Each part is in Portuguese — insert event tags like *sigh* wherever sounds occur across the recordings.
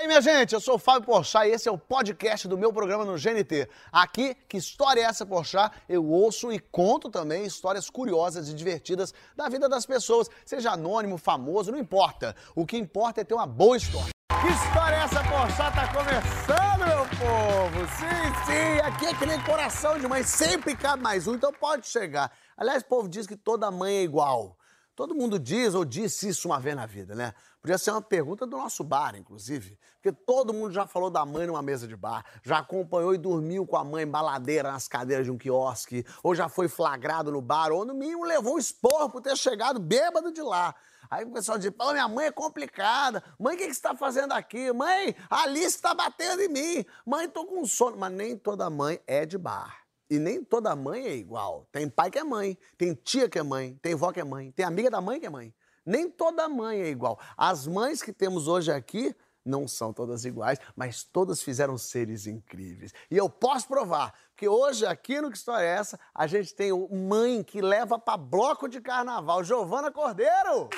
E aí, minha gente, eu sou o Fábio Porchat e esse é o podcast do meu programa no GNT. Aqui, que história é essa, Porchat? Eu ouço e conto também histórias curiosas e divertidas da vida das pessoas, seja anônimo, famoso, não importa. O que importa é ter uma boa história. Que história é essa, Porchat? Tá começando, meu povo! Sim, sim, aqui é que nem coração de mãe, sempre cabe mais um, então pode chegar. Aliás, o povo diz que toda mãe é igual. Todo mundo diz ou disse isso uma vez na vida, né? Podia ser uma pergunta do nosso bar, inclusive. Porque todo mundo já falou da mãe numa mesa de bar, já acompanhou e dormiu com a mãe baladeira nas cadeiras de um quiosque, ou já foi flagrado no bar, ou no mínimo levou um esporro por ter chegado bêbado de lá. Aí o pessoal diz, pô, minha mãe é complicada. Mãe, o que, que você está fazendo aqui? Mãe, a Alice está batendo em mim. Mãe, tô com sono. Mas nem toda mãe é de bar. E nem toda mãe é igual. Tem pai que é mãe, tem tia que é mãe, tem vó que é mãe, tem amiga da mãe que é mãe. Nem toda mãe é igual. As mães que temos hoje aqui não são todas iguais, mas todas fizeram seres incríveis. E eu posso provar, porque hoje aqui no Que História é Essa, a gente tem o mãe que leva para bloco de carnaval, Giovana Cordeiro.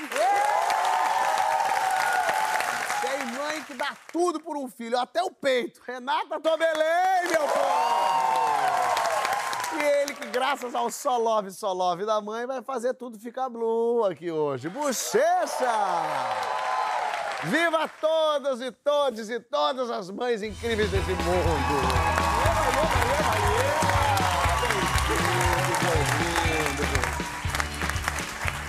Tem mãe que dá tudo por um filho, até o peito. Renata Tobelém, meu povo! E ele que, graças ao só love, só love da mãe, vai fazer tudo ficar blue aqui hoje. Bochecha! Viva todas e todos e todas as mães incríveis desse mundo!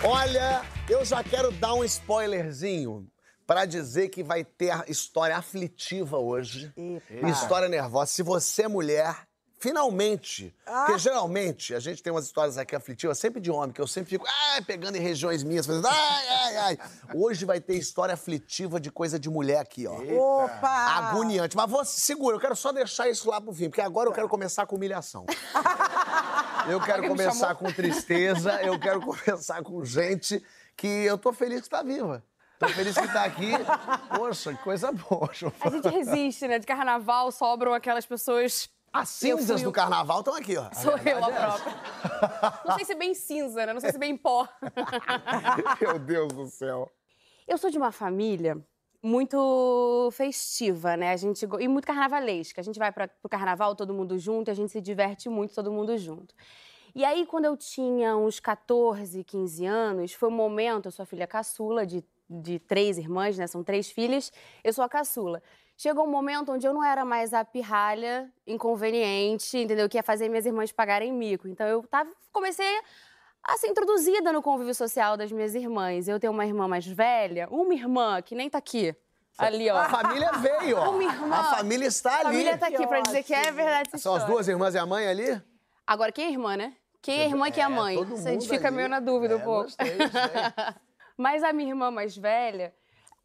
Olha, eu já quero dar um spoilerzinho para dizer que vai ter história aflitiva hoje. Epa. História nervosa. Se você é mulher, finalmente. Ah. Porque geralmente a gente tem umas histórias aqui aflitivas, sempre de homem, que eu sempre fico ai, pegando em regiões minhas, fazendo ai, ai, ai. Hoje vai ter história aflitiva de coisa de mulher aqui, ó. Opa! Agoniante. Mas você segura, eu quero só deixar isso lá pro fim, porque agora eu quero começar com humilhação. *laughs* Eu quero começar com tristeza, eu quero começar com gente que eu tô feliz que está viva. Tô feliz que tá aqui. Poxa, que coisa boa. A gente resiste, né? De carnaval sobram aquelas pessoas. As cinzas do o- carnaval estão aqui, ó. Sou eu a própria. Não sei se bem cinza, né? Não sei se bem pó. *laughs* Meu Deus do céu. Eu sou de uma família muito festiva, né? A gente go- e muito carnavalesca. A gente vai para pro carnaval todo mundo junto, a gente se diverte muito todo mundo junto. E aí, quando eu tinha uns 14, 15 anos, foi um momento, eu sou a filha caçula de, de três irmãs, né? São três filhas, eu sou a caçula. Chegou um momento onde eu não era mais a pirralha inconveniente, entendeu? Que ia fazer minhas irmãs pagarem mico. Então eu tava, comecei a ser introduzida no convívio social das minhas irmãs. Eu tenho uma irmã mais velha, uma irmã que nem tá aqui. Ali, ó. A família veio, ó. *laughs* Uma irmã. A família está A ali. família tá aqui Que pra dizer que é verdade essa São as história. duas irmãs e a mãe ali? Agora, quem é irmã, né? Quem é irmã e quem é É, mãe? todo Isso a gente mundo fica ali. meio na dúvida É, um pouco. gostei, gostei. *laughs* Mas a minha irmã mais velha,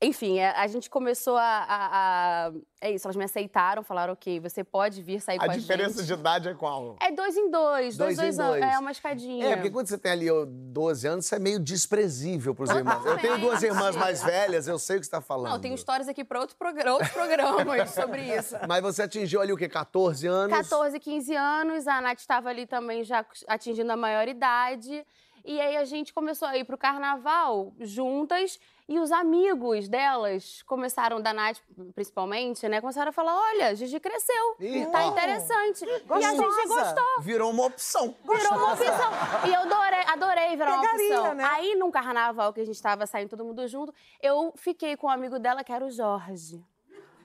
enfim, a, a gente começou a, a- a- É isso, elas me aceitaram, falaram, ok, você pode vir sair A com a diferença gente. de idade é qual? É dois em dois, Dois dois, em dois, anos. dois. É uma escadinha. É, porque quando você tem ali ó, 12 anos, você é meio desprezível pros irmãos. Eu tenho duas irmãs mais velhas, eu sei o que você tá falando. Não, eu tenho histórias aqui para outro progra- outros programas *laughs* sobre isso. Mas você atingiu ali o quê? 14 anos? 14, 15 anos, a Nath estava ali também já atingindo a maioridade. E aí a gente começou a ir pro carnaval juntas e os amigos delas começaram, da Nath principalmente, né? Começaram a falar: olha, Gigi cresceu, Ih, tá ó. interessante. E a gente Gostosa. gostou. Virou uma opção. Virou uma opção. E eu adorei, adorei virar uma opção. né? Aí, num carnaval que a gente tava saindo todo mundo junto, eu fiquei com um amigo dela que era o Jorge.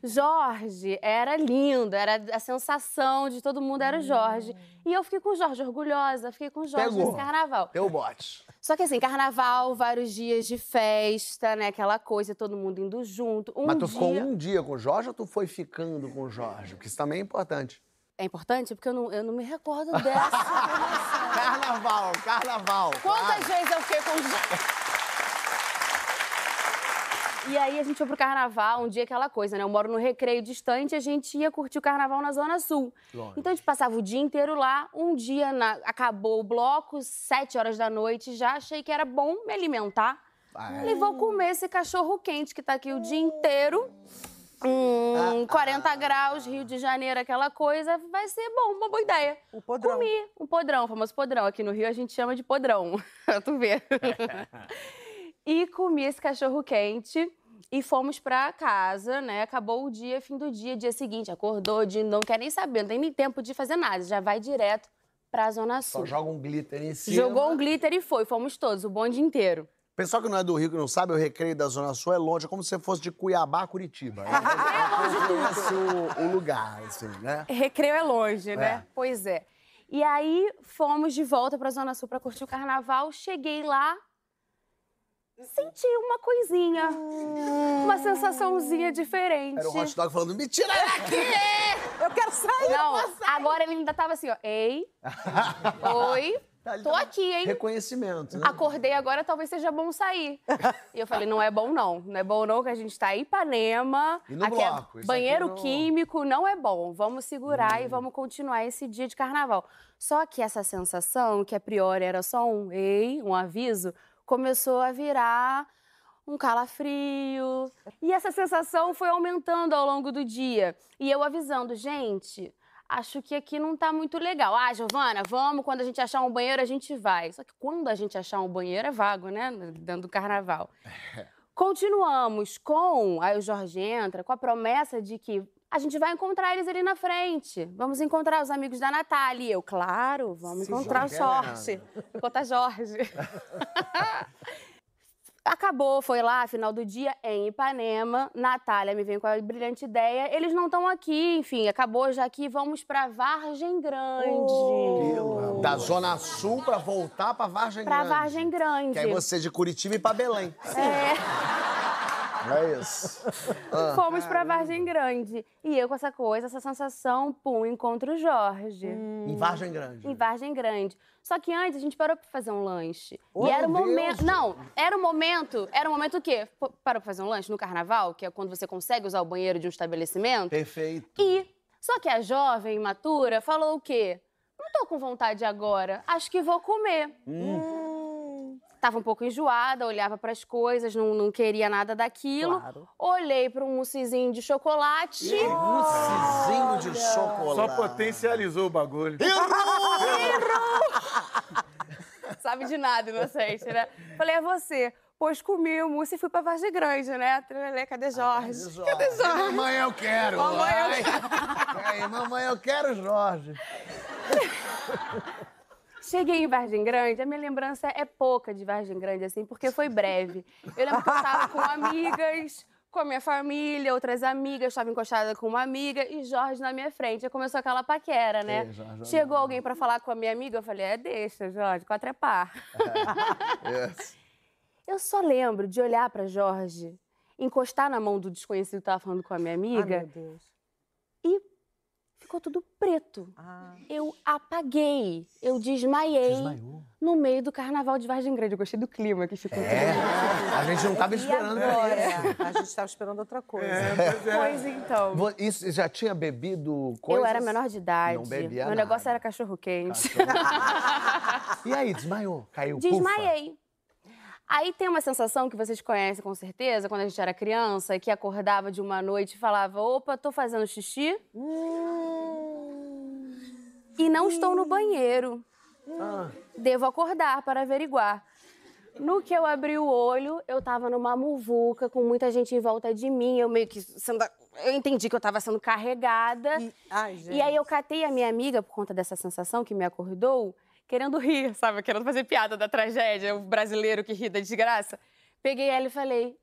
Jorge era lindo, era a sensação de todo mundo era o Jorge. E eu fiquei com o Jorge, orgulhosa, fiquei com o Jorge Pegou. nesse carnaval. Deu bote. Só que assim, carnaval, vários dias de festa, né? Aquela coisa, todo mundo indo junto. Um Mas tu dia... ficou um dia com o Jorge ou tu foi ficando com o Jorge? Porque isso também é importante. É importante porque eu não, eu não me recordo dessa. *laughs* Carnaval, carnaval. Quantas vezes eu fiquei com o Jorge? E aí a gente foi pro carnaval, um dia aquela coisa, né? Eu moro no recreio distante, a gente ia curtir o carnaval na Zona Sul. Longe. Então a gente passava o dia inteiro lá. Um dia na- acabou o bloco, sete horas da noite, já achei que era bom me alimentar. Ah, é. Falei, vou comer esse cachorro quente que tá aqui o dia inteiro. Hum, 40 graus, Rio de Janeiro, aquela coisa, vai ser bom, uma boa ideia. O podrão. Comi um podrão, o famoso podrão. Aqui no Rio a gente chama de podrão, pra *laughs* tu ver. *laughs* e comi esse cachorro quente. e fomos pra casa, né? Acabou o dia, fim do dia, dia seguinte, acordou, de não quer nem saber, não tem nem tempo de fazer nada, já vai direto pra Zona Sul. Só joga um glitter em cima. Jogou um glitter e foi, fomos todos, o bonde inteiro. Pessoal que não é do Rio, que não sabe, o Recreio da Zona Sul é longe, é como se você fosse de Cuiabá a Curitiba. É *laughs* esse o, o lugar, assim, né? Recreio é longe, né? É. Pois é. E aí fomos de volta pra Zona Sul pra curtir o carnaval. Cheguei lá, senti uma coisinha, uma sensaçãozinha diferente. Era o hot dog falando, me tira daqui! Eu quero sair! Não, agora ele ainda tava assim, ó. Ei, oi, *laughs* Ele tô tava- aqui, hein? Reconhecimento, né? Acordei agora, talvez seja bom sair. E eu falei, não é bom não. Não é bom não, que a gente tá em Ipanema. E no aqui bloco, é isso banheiro aqui não- químico, não é bom. Vamos segurar Hum. e vamos continuar esse dia de carnaval. Só que essa sensação, que a priori era só um ei, um aviso, começou a virar um calafrio. E essa sensação foi aumentando ao longo do dia. E eu avisando, gente, acho que aqui não tá muito legal. Ah, Giovana, vamos, quando a gente achar um banheiro, a gente vai. Só que quando a gente achar um banheiro é vago, né? Dentro do carnaval. *laughs* Continuamos com, aí o Jorge entra, com a promessa de que a gente vai encontrar eles ali na frente. Vamos encontrar os amigos da Natália. E eu, claro, vamos Se encontrar o Jorge é Jorge. Encontrar *laughs* Jorge. Acabou, foi lá, final do dia, em Ipanema. Natália me vem com a brilhante ideia. Eles não estão aqui, enfim, acabou já aqui. Vamos pra Vargem Grande. Pelo- Da Zona Sul pra voltar pra Vargem Pra Grande. Vargem Grande. Que aí você de Curitiba e pra Belém. É. É isso. *laughs* Ah. Fomos pra Vargem Grande. E eu com essa coisa, essa sensação, pum, encontro o Jorge. Em Vargem Grande. Em Vargem Grande. Só que antes a gente parou pra fazer um lanche. Oh, e era o meu momento. Não, era o momento. Era o momento o quê? Parou pra fazer um lanche no carnaval, que é quando você consegue usar o banheiro de um estabelecimento. Perfeito. E. Só que a jovem, imatura, falou o quê? Não tô com vontade agora. Acho que vou comer. Tava um pouco enjoada, olhava pras coisas, não, não queria nada daquilo. Claro. Olhei para um moussezinho de chocolate. Moussezinho de chocolate. Só potencializou o bagulho. *laughs* Sabe de nada, inocente, né? Falei, é você. Pois comi o mousse e fui pra Vargem Grande, né? Trelelê, cadê Jorge? Cadê Jorge? Mamãe, eu quero. Mamãe, eu. Aí, mamãe, eu quero Jorge. *laughs* Cheguei em Vargem Grande, a minha lembrança é pouca de Vargem Grande, assim, porque foi breve. Eu lembro que eu tava com amigas, com a minha família, outras amigas, estava encostada com uma amiga e Jorge na minha frente. Aí começou aquela paquera, né? Ei, Jorge, Chegou alguém pra falar com a minha amiga, eu falei, é, deixa, Jorge, quatro é par. Yes. *laughs* Eu só lembro de olhar pra Jorge, encostar na mão do desconhecido que tava falando com a minha Ai, amiga meu Deus. e ficou tudo preto. Ah. Eu apaguei, eu desmaiei Desmaiou. no meio do carnaval de Vargem Grande. Eu gostei do clima que ficou. É, a gente não tava esperando agora? isso. É, a gente estava esperando outra coisa. *laughs* Pois então. Vo- Isso, já tinha bebido coisas? Eu era menor de idade. Não bebia Meu nada. negócio era cachorro quente. *laughs* E aí, desmaiou? Caiu, pufa? Aí tem uma sensação que vocês conhecem com certeza, quando a gente era criança, que acordava de uma noite e falava: opa, tô fazendo xixi e não estou no banheiro. Ah, Devo acordar para averiguar. No que eu abri o olho, eu tava numa muvuca com muita gente em volta de mim. Eu meio que sendo. Eu entendi que eu tava sendo carregada. E, ai. E aí eu catei a minha amiga por conta dessa sensação que me acordou, querendo rir, sabe? Querendo fazer piada da tragédia, o brasileiro que ri da desgraça. Peguei ela e falei: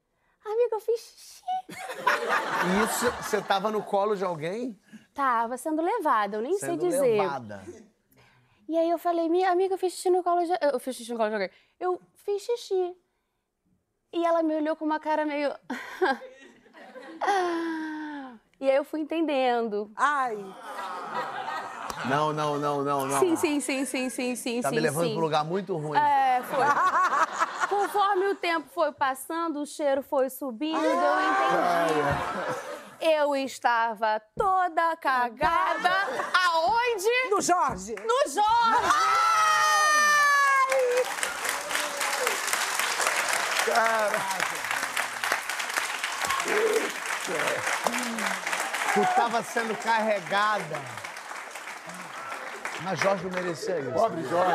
Amiga, eu fiz xixi. Isso, você tava no colo de alguém? Tava sendo levada, eu nem sei Sendo dizer. levada. E aí eu falei, minha amiga, eu fiz xixi no colo de... Eu fiz xixi no colo de alguém. Eu fiz xixi. E ela me olhou com uma cara meio... *laughs* e aí eu fui entendendo. Ai, Não, não, não, não, não. Sim, sim, sim, sim, sim, sim, Tá sim, me levando sim. pra um lugar muito ruim. É, foi. *laughs* Conforme o tempo foi passando, o cheiro foi subindo, eu entendi. Eu estava toda cagada. Aonde? do Jorge! No Jorge! Tu tava sendo carregada. Mas Jorge não merecia isso. Pobre Jorge.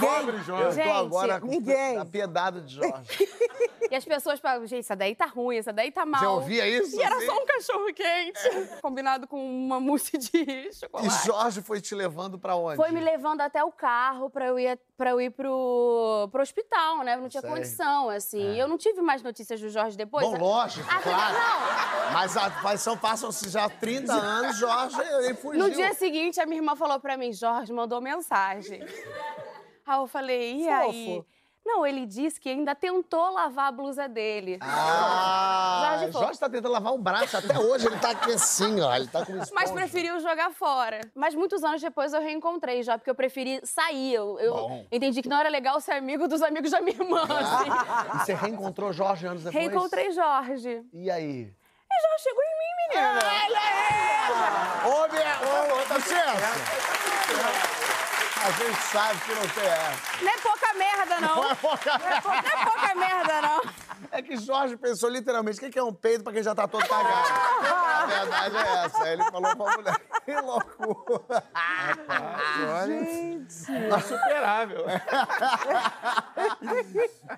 Pobre Eu Jorge. tô Gente, agora ninguém. apiedado de Jorge. *laughs* E as pessoas falavam, gente, essa daí tá ruim, essa daí tá mal. Você ouvia isso? E era assim? só um cachorro quente, combinado com uma mousse de E chocolate. Jorge foi te levando pra onde? Foi me levando até o carro pra eu ir, pra eu ir pro, pro hospital, né? Eu não tinha Sei. condição, assim. Eu não tive mais notícias do Jorge depois. Bom, lógico, Ah, claro. Não, Mas a, mas são, passam-se já 30 anos, Jorge, ele fugiu. No dia seguinte, a minha irmã falou pra mim, Jorge mandou mensagem. Aí eu falei, e aí? Não, ele disse que ainda tentou lavar a blusa dele. Ah, Jorge Jorge, tá tentando lavar o braço. Até hoje ele tá aqui assim, ó. Ele tá com *laughs* Mas esponja. preferiu jogar fora. Mas muitos anos depois eu reencontrei já, porque eu preferi sair. Eu, eu entendi que não era legal ser amigo dos amigos da minha irmã. *laughs* assim. E você reencontrou Jorge anos depois? Reencontrei Jorge. E aí? E Jorge chegou em mim, menina. Ô, minha... Ô, ô, tá certo? A gente sabe que não tem essa. Não é pouca merda, não. Não é pouca Não é pouca merda, não. É que Jorge pensou literalmente, o que é um peido pra quem já tá todo cagado? A verdade é essa. Aí ele falou pra mulher, *laughs* que loucura. Insuperável.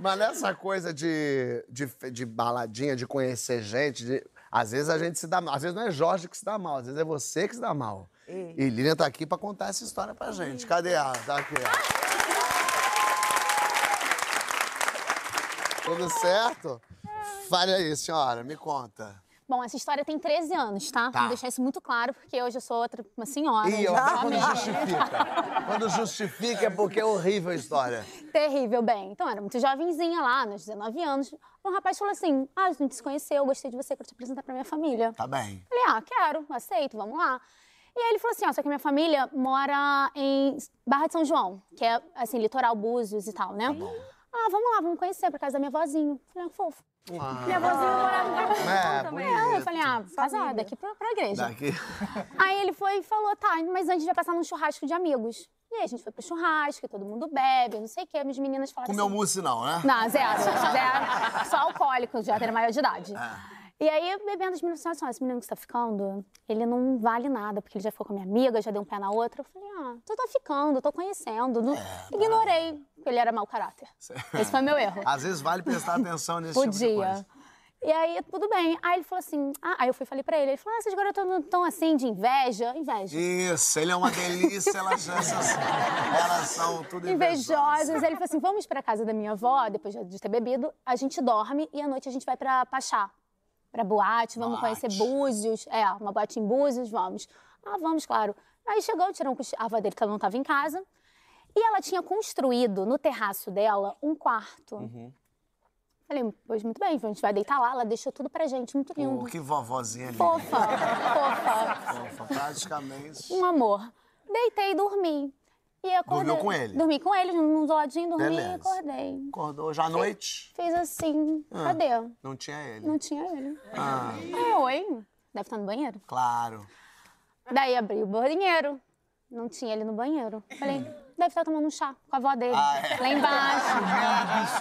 Mas nessa coisa de, de, de baladinha, de conhecer gente, de- às vezes a gente se dá mal. Às vezes não é Jorge que se dá mal, às vezes é você que se dá mal. E Lilian tá aqui pra contar essa história pra gente. Cadê ela? Tá aqui, ó. Tudo certo? Fale aí, senhora, me conta. Bom, essa história tem 13 anos, tá? Tá. Vou deixar isso muito claro, porque hoje eu sou outra, uma senhora. Ó, sou quando justifica. Quando justifica é porque é horrível a história. Terrível, bem. Então, eu era muito jovenzinha lá, nos 19 anos. Um rapaz falou assim: Ah, a gente se conheceu, eu gostei de você, quero te apresentar pra minha família. Tá bem. Falei, ah, quero, aceito, vamos lá. E aí ele falou assim, ó, só que a minha família mora em Barra de São João, que é, assim, litoral Búzios e tal, né? Ah, vamos lá, vamos conhecer, por causa da minha vozinha. Falei, ah, fofo. Minha vozinha morava em Barra de São É, João também. bonito. É, eu falei, ah, casada, aqui pra, pra igreja. Daqui. *laughs* Aí ele foi e falou, tá, mas antes a gente vai passar num churrasco de amigos. E aí a gente foi pro churrasco, e todo mundo bebe, não sei o quê. As meninas falaram Comeu assim... mousse não, né? Não, zero, *laughs* zero. Só alcoólico, já era maior de idade. Ah. E aí, bebendo, as meninas falaram assim, esse menino que você tá ficando, ele não vale nada, porque ele já ficou com a minha amiga, já deu um pé na outra. Eu falei, ah, tu tá ficando, tô conhecendo. Não... É, Ignorei, porque ele era mau caráter. *laughs* Esse foi meu erro. Às vezes vale prestar atenção nesse tipo de Podia. coisa. E aí, tudo bem. Aí ele falou assim, ah, aí eu fui falei pra ele, ele falou, ah, essas garotas não estão assim, de inveja? Inveja. Isso, ele é uma delícia, elas, essas, elas são tudo invejosas. invejosas. Ele falou assim: vamos pra casa da minha avó, depois de ter bebido, a gente dorme e à noite a gente vai pra Pachá, pra boate, vamos Boate. conhecer Búzios. É, uma boate em Búzios, vamos. Ah, vamos, claro. Aí chegou, tirou a avó dele, que ela não estava em casa. E ela tinha construído no terraço dela um quarto. Uhum. Falei, pois muito bem, a gente vai deitar lá. Ela deixou tudo pra gente, muito lindo. Que vovozinha linda. Fofa, fofa. Fofa, praticamente. Um amor. Deitei e dormi. E acordei. Dormiu com ele? Dormi com ele, num zoladinho, dormi Beleza. e acordei. Acordou hoje à noite? Fez assim, Ah. cadê? Não tinha ele. Não tinha ele. Ah, Aí, oi, deve estar no banheiro. claro. Daí abri o banheiro, não tinha ele no banheiro. Falei, deve estar tomando um chá com a avó dele, Ah, é. lá embaixo.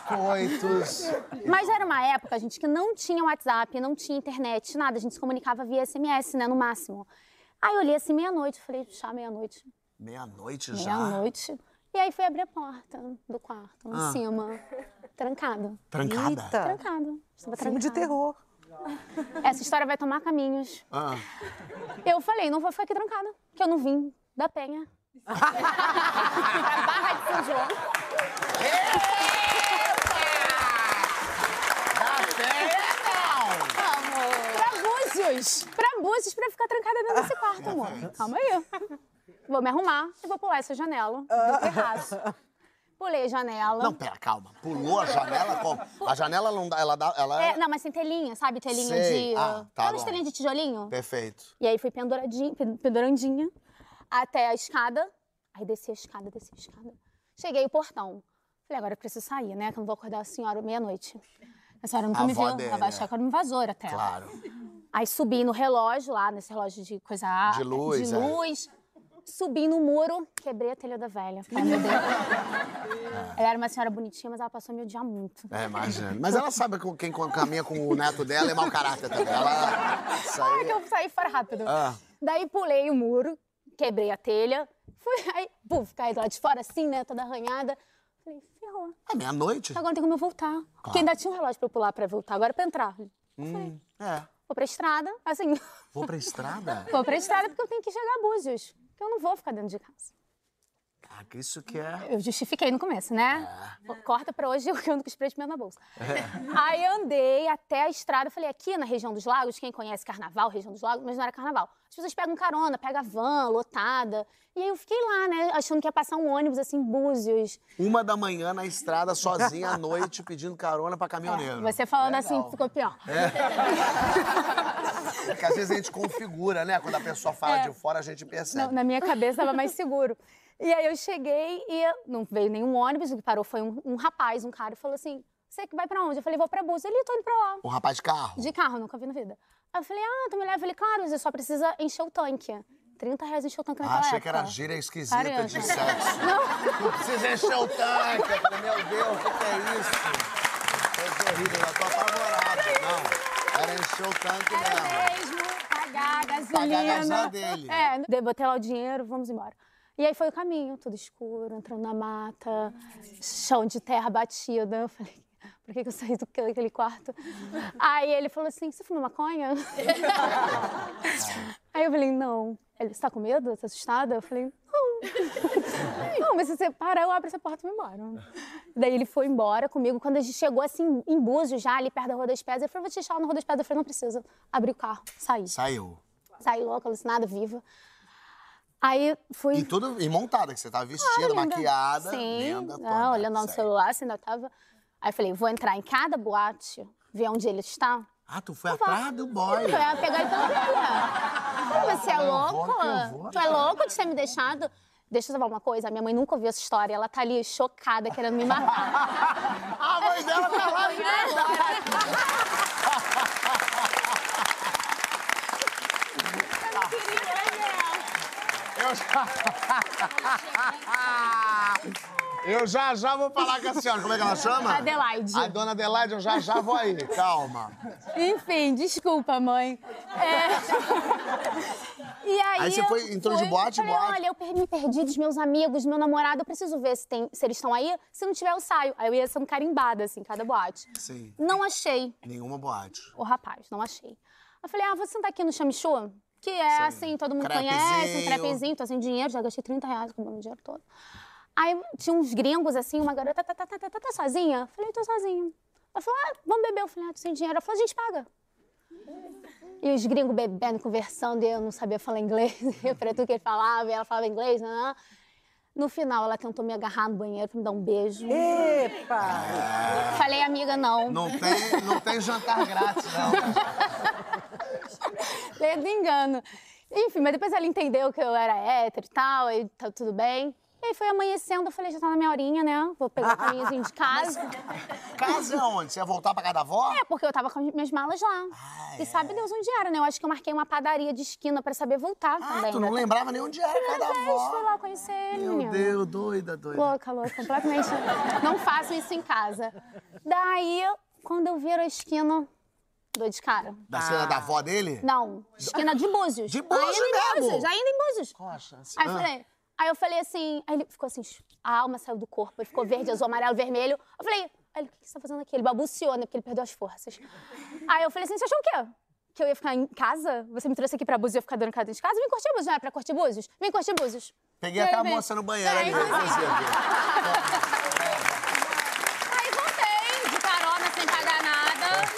*laughs* Biscoitos. Mas era uma época, gente, que não tinha WhatsApp, não tinha internet, nada. A gente se comunicava via SMS, né, no máximo. Aí eu olhei assim, meia-noite, falei, chá meia-noite. Meia-noite já? Meia-noite. E aí fui abrir a porta do quarto, lá Ah. em cima, trancado. Trancada? Eita. Trancado. Estava Filme de trancado. terror. Essa história vai tomar caminhos. Ah. Eu falei, não vou ficar aqui trancada, que eu não vim da Penha. *laughs* pra Barra de São João. Pra Búzios. Pra Búzios, pra ficar trancada dentro desse quarto, amor. Calma aí. Vou me arrumar e vou pular essa janela do terraço. Pulei a janela. Não, pera, calma. Pulou a janela como? A janela não dá, ela dá, ela É, não, mas tem telinha, sabe? Telinha Sei. de... Ah, tá Aquelas bom. telinhas de tijolinho? Perfeito. E aí fui penduradinha, pen- pendurandinha até a escada. Aí desci a escada, desci a escada. Cheguei o portão. Falei, agora eu preciso sair, né? Que eu não vou acordar a senhora meia-noite. A senhora nunca A me avó viu. dele, Ela vai é. achar que eu era um invasor até. Claro. Aí subi no relógio lá, nesse relógio de coisa... De luz, De é. luz. Subi no muro, quebrei a telha da velha. Ai, meu Deus. Ela era uma senhora bonitinha, mas ela passou a me odiar muito. É, imagina. Mas ela sabe que quem caminha com o neto dela é mau caráter também. Ela. Isso Ai, aí. que eu saí fora rápido. Ah. Daí pulei o muro, quebrei a telha, fui aí, puf, caí lado de fora assim, né, toda arranhada. Falei, ferrou. É meia-noite? Agora tem como eu voltar. Porque ainda tinha um relógio pra eu pular pra voltar, agora é pra entrar. Hum, é. Vou pra estrada, assim, Vou pra estrada? *laughs* vou pra estrada porque eu tenho que chegar a Búzios. Porque eu não vou ficar dentro de casa. Isso que é. Eu justifiquei no começo, né? Corta pra hoje, *laughs* eu ando com spray de pimenta na bolsa. *laughs* Aí andei até a estrada, falei, aqui na região dos lagos, quem conhece carnaval, região dos lagos, mas não era carnaval. As pessoas pegam carona, pega van, lotada. E aí eu fiquei lá, né, achando que ia passar um ônibus, assim, Búzios. Uma da manhã na estrada, sozinha à noite, pedindo carona pra caminhoneiro. Você falando Legal. assim, ficou pior. Porque às vezes a gente configura, né? Quando a pessoa fala É. de fora, a gente percebe. Não, na minha cabeça estava mais seguro. E aí eu cheguei e não veio nenhum ônibus, o que parou foi um, um rapaz, um cara, e falou assim: Você que vai pra onde? Eu falei: Vou pra Búzios. Ele, tô indo pra lá. Um rapaz de carro. De carro, nunca vi na vida. Aí eu falei: Ah, tu me leva? Eu falei: Claro, você só precisa encher o tanque. 30 reas encher o tanque Ah, naquela achei que era época. gíria esquisita de sexo. *laughs* Não precisa encher o tanque. Eu falei, Meu Deus, o que, que é isso? Coisa horrível, eu tô apavorado. Não, era encher o tanque Era mesmo. mesmo pagar a gasolina. Pagar a gasolina dele. É, botei lá o dinheiro, vamos embora. E aí foi o caminho, tudo escuro, entrando na mata, chão de terra batida. Eu falei, por que, que eu saí do- daquele quarto? Aí ele falou assim, você fuma maconha? *laughs* aí eu falei, não. Ele, você tá com medo? Tá assustada? Eu falei, não. *laughs* não, mas se você parar, eu abro essa porta e vou embora. Daí ele foi embora comigo. Quando a gente chegou assim, em Búzios, já ali perto da Rua das Pedras, ele falou, vou te deixar lá na Rua das Pedras. Eu falei, não precisa. Abri o carro, saí. Saiu. Saí louca, alucinada, viva. Aí fui. E tudo e montada, que você tava vestida, linda. maquiada, Sim, linda, toda. não, olhando no celular, você ainda tava. Aí eu falei, vou entrar em cada boate, ver onde ele está. Ah, tu foi atrás do boy. Eu ia pegar ele pela orelha. Você é louco? vou, Tu é louco de ter me deixado? Deixa eu falar uma coisa, a minha mãe nunca ouviu essa história. Ela tá ali chocada, querendo me matar. *laughs* A mãe dela tá lá de Eu já... Eu já já vou falar com a senhora. Como é que ela chama? Adelaide. A dona Adelaide, eu já já vou aí. Calma. Enfim, desculpa, mãe. É. E aí, Aí você foi- entrou de fui, boate em falei, boate? olha, eu me perdi dos meus amigos, meu namorado, eu preciso ver se, tem, se eles estão aí. Se não tiver, eu saio. Aí eu ia sendo carimbada, assim, cada boate. Sim. Não achei Nenhuma boate. o rapaz, não achei. Eu falei, ah, vou sentar aqui no chamichô, que é Sim. assim, todo mundo Crepezinho. conhece, um crepezinho, tô sem dinheiro, já gastei 30 reais com o meu dinheiro todo. Aí tinha uns gringos, assim, uma garota, tá, tá, tá, tá, tá, tá sozinha? Eu falei, tô sozinha. Ela falou, ah, vamos beber. Eu falei, ah, tô sem dinheiro. Ela falou, a gente paga. E os gringos bebendo, conversando, e eu não sabia falar inglês. *laughs* Eu falei tudo que ele falava, e ela falava inglês, né? No final, ela tentou me agarrar no banheiro pra me dar um beijo. Epa! Falei, amiga, não. Não tem, não tem jantar grátis, não. *laughs* Lei do engano. Enfim, mas depois ela entendeu que eu era hétero e tal, e tá tudo bem. E aí foi amanhecendo, eu falei, já tá na minha horinha, né? Vou pegar o caminhozinho de casa. *laughs* Casa onde? Você ia voltar pra casa da avó? É, porque eu tava com as minhas malas lá. Ah, E é. sabe Deus onde era, né? Eu acho que eu marquei uma padaria de esquina pra saber voltar Ah, também. tu não né? lembrava nem onde era a casa da vez, fui avó. lá conhecer ele, Meu. Deus, doida, doida. Louca, louca, completamente. Não faço isso em casa. Daí, quando eu viro a esquina, dou de cara. Da cena da avó dele? Não, esquina de Búzios. De Búzios ainda em mesmo? Búzios, ainda em Búzios. Poxa, assim, Aí eu ah. falei, aí eu falei assim, aí ele ficou assim, a alma saiu do corpo, ele ficou verde, azul, amarelo, vermelho. Eu falei, aí ele, o que você tá fazendo aqui? Ele babuciou, né, porque ele perdeu as forças. Aí eu falei assim, você achou o quê? Que eu ia ficar em casa? Você me trouxe aqui pra Búzios e eu ia ficar dando casa de casa? Vem curtir Búzios, não era pra curtir Búzios? Vem curtir Búzios. Peguei aquela vem- moça no banheiro ali *laughs* assim, inclusive. Aí voltei, de carona, sem pagar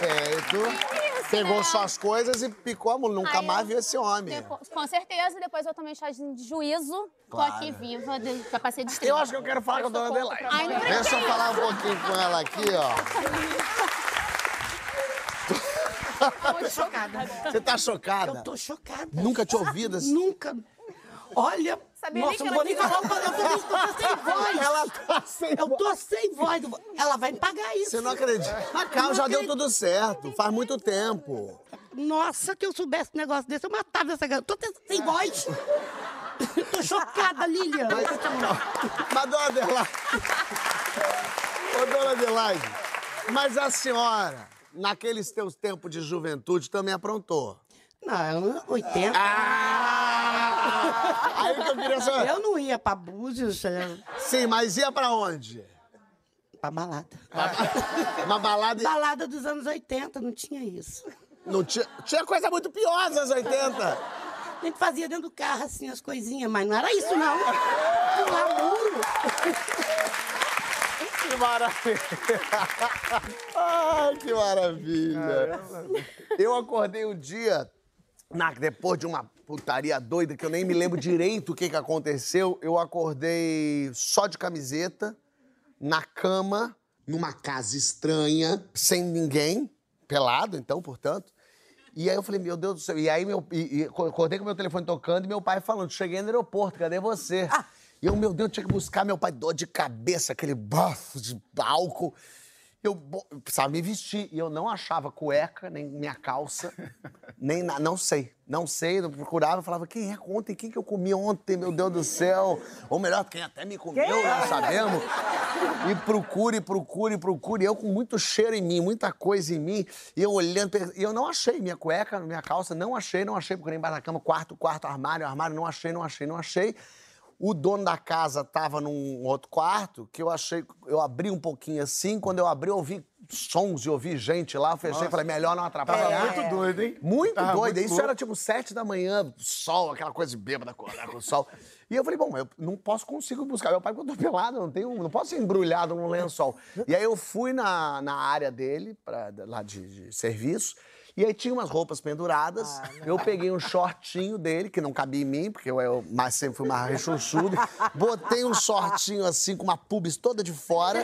Perfeito. Isso, Pegou né? suas coisas e picou a mula. Nunca Aí mais eu- viu esse homem. Depois- com certeza, depois eu tomei chazinho de juízo. Claro. Tô aqui viva, de- já passei de Eu estrela. acho que eu quero falar com a dona Adelaide. Deixa eu falar um pouquinho com ela aqui, ó. Tô chocada. Você tá chocada? Eu tô chocada. Nunca tinha ouvido assim? Nunca. Olha, Sabia nem nossa, que não ela vou nem falar o que eu tô, tô sem *laughs* voz. Ela tá sem Eu tô sem voz. Ela vai me pagar isso. Você não acredita. Mas calma, já deu tudo certo. Faz muito tempo. Nossa, que eu soubesse um negócio desse, eu matava essa garota. Tô sem voz. *laughs* tô chocada, Lilian. Mas. Mas dona Adelaide. Ô, dona Adelaide, mas a senhora, naqueles teus tempos de juventude, também aprontou. Não, 80. Ah! Aí que eu queria saber. Eu não ia pra Búzios. é, Sim, mas ia pra onde? pra balada. *laughs* Uma balada. Balada dos anos 80, não tinha isso. Não tinha, tinha coisa muito pior nos anos 80. A gente fazia dentro do carro, assim, as coisinhas, mas não era isso, não. Pular muro. Que maravilha! *laughs* Ai, que maravilha! Eu acordei um dia, na- depois de uma putaria doida, que eu nem me lembro direito o que, que aconteceu, eu acordei só de camiseta, na cama, numa casa estranha, sem ninguém, pelado, então, portanto. E aí eu falei, meu Deus do céu. E aí meu, e, e acordei com meu telefone tocando e meu pai falando, cheguei no aeroporto, cadê você? E eu, meu Deus, tinha que buscar meu pai, dor de cabeça, aquele bafo de álcool. Eu bo- precisava me vestir. E eu não achava cueca, nem minha calça, nem não sei. Não sei, eu procurava, falava, quem é ontem? Quem que eu comi ontem, meu Deus do céu? Ou melhor, quem até me comeu, não sabemos. E procure, procure, procure. Eu com muito cheiro em mim, muita coisa em mim. E eu olhando, e eu não achei minha cueca, minha calça, não achei, não achei. Procurei embaixo da cama, quarto, quarto, armário, armário, não achei, não achei, não achei. O dono da casa tava num outro quarto, que eu achei, eu abri um pouquinho assim, quando eu abri eu ouvi sons e ouvi gente lá, eu fechei e falei, melhor não Tava atrapalhar. muito doido, hein? Muito Tava doido. muito Isso louco. era tipo sete da manhã, sol, aquela coisa de bêbada, acordar com o sol. E eu falei, bom, eu não posso consigo buscar meu pai porque eu tô pelado, não tenho, não posso ser embrulhado num lençol. E aí eu fui na, na área dele, pra, lá de, de serviço, e aí tinha umas roupas penduradas. eu peguei um shortinho dele, que não cabia em mim, porque eu, eu mais, sempre fui mais rechonchudo. Botei um shortinho assim, com uma pubis toda de fora.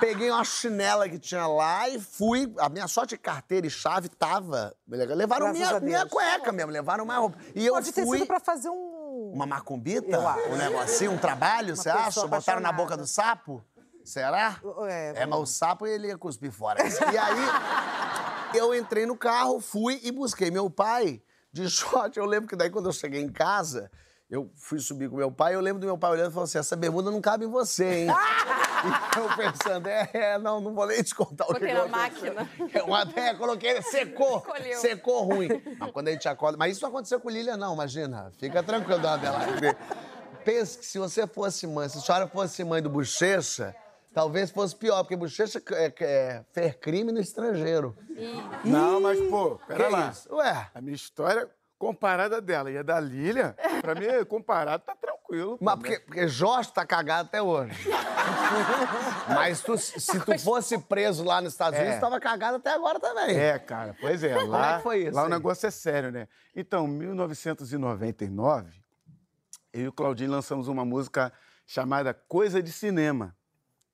Peguei uma chinela que tinha lá e fui. A minha sorte de carteira e chave tava. Levaram minha, minha cueca mesmo, levaram uma roupa. E eu Pode ter fui. sido pra fazer um. Uma macumbita? Um negocinho, um trabalho, você acha? Botaram na boca do sapo? Será? É, É, mas o sapo ele ia cuspir fora. E aí, eu entrei no carro, fui e busquei meu pai de short. Eu lembro que daí, quando eu cheguei em casa, eu fui subir com meu pai, eu lembro do meu pai olhando e falando assim: essa bermuda não cabe em você, hein? *laughs* e eu pensando, é, é, não, não vou nem te contar o que Botei na aconteceu. máquina. Eu até coloquei, secou, Colheu. secou ruim. Mas quando a gente acorda... Mas isso não aconteceu com Lilian, não, imagina. Fica tranquilo, dona Adelaide. Pense que se você fosse mãe, se a senhora fosse mãe do Bochecha, talvez fosse pior, porque Bochecha é, é, fez crime no estrangeiro. Não, mas, pô, pera Que lá. isso? Ué, A minha história comparada dela e a da Lilian, pra mim, comparado, tá tranquilo. pô, mas porque, porque Jorge tá cagado até hoje. *laughs* Mas tu- se tu fosse preso lá nos Estados Unidos, É. tava cagado até agora também. É, cara, pois é. Lá, é que foi isso Lá o negócio é sério, né? Então, em 1999, eu e o Claudinho lançamos uma música chamada Coisa de Cinema,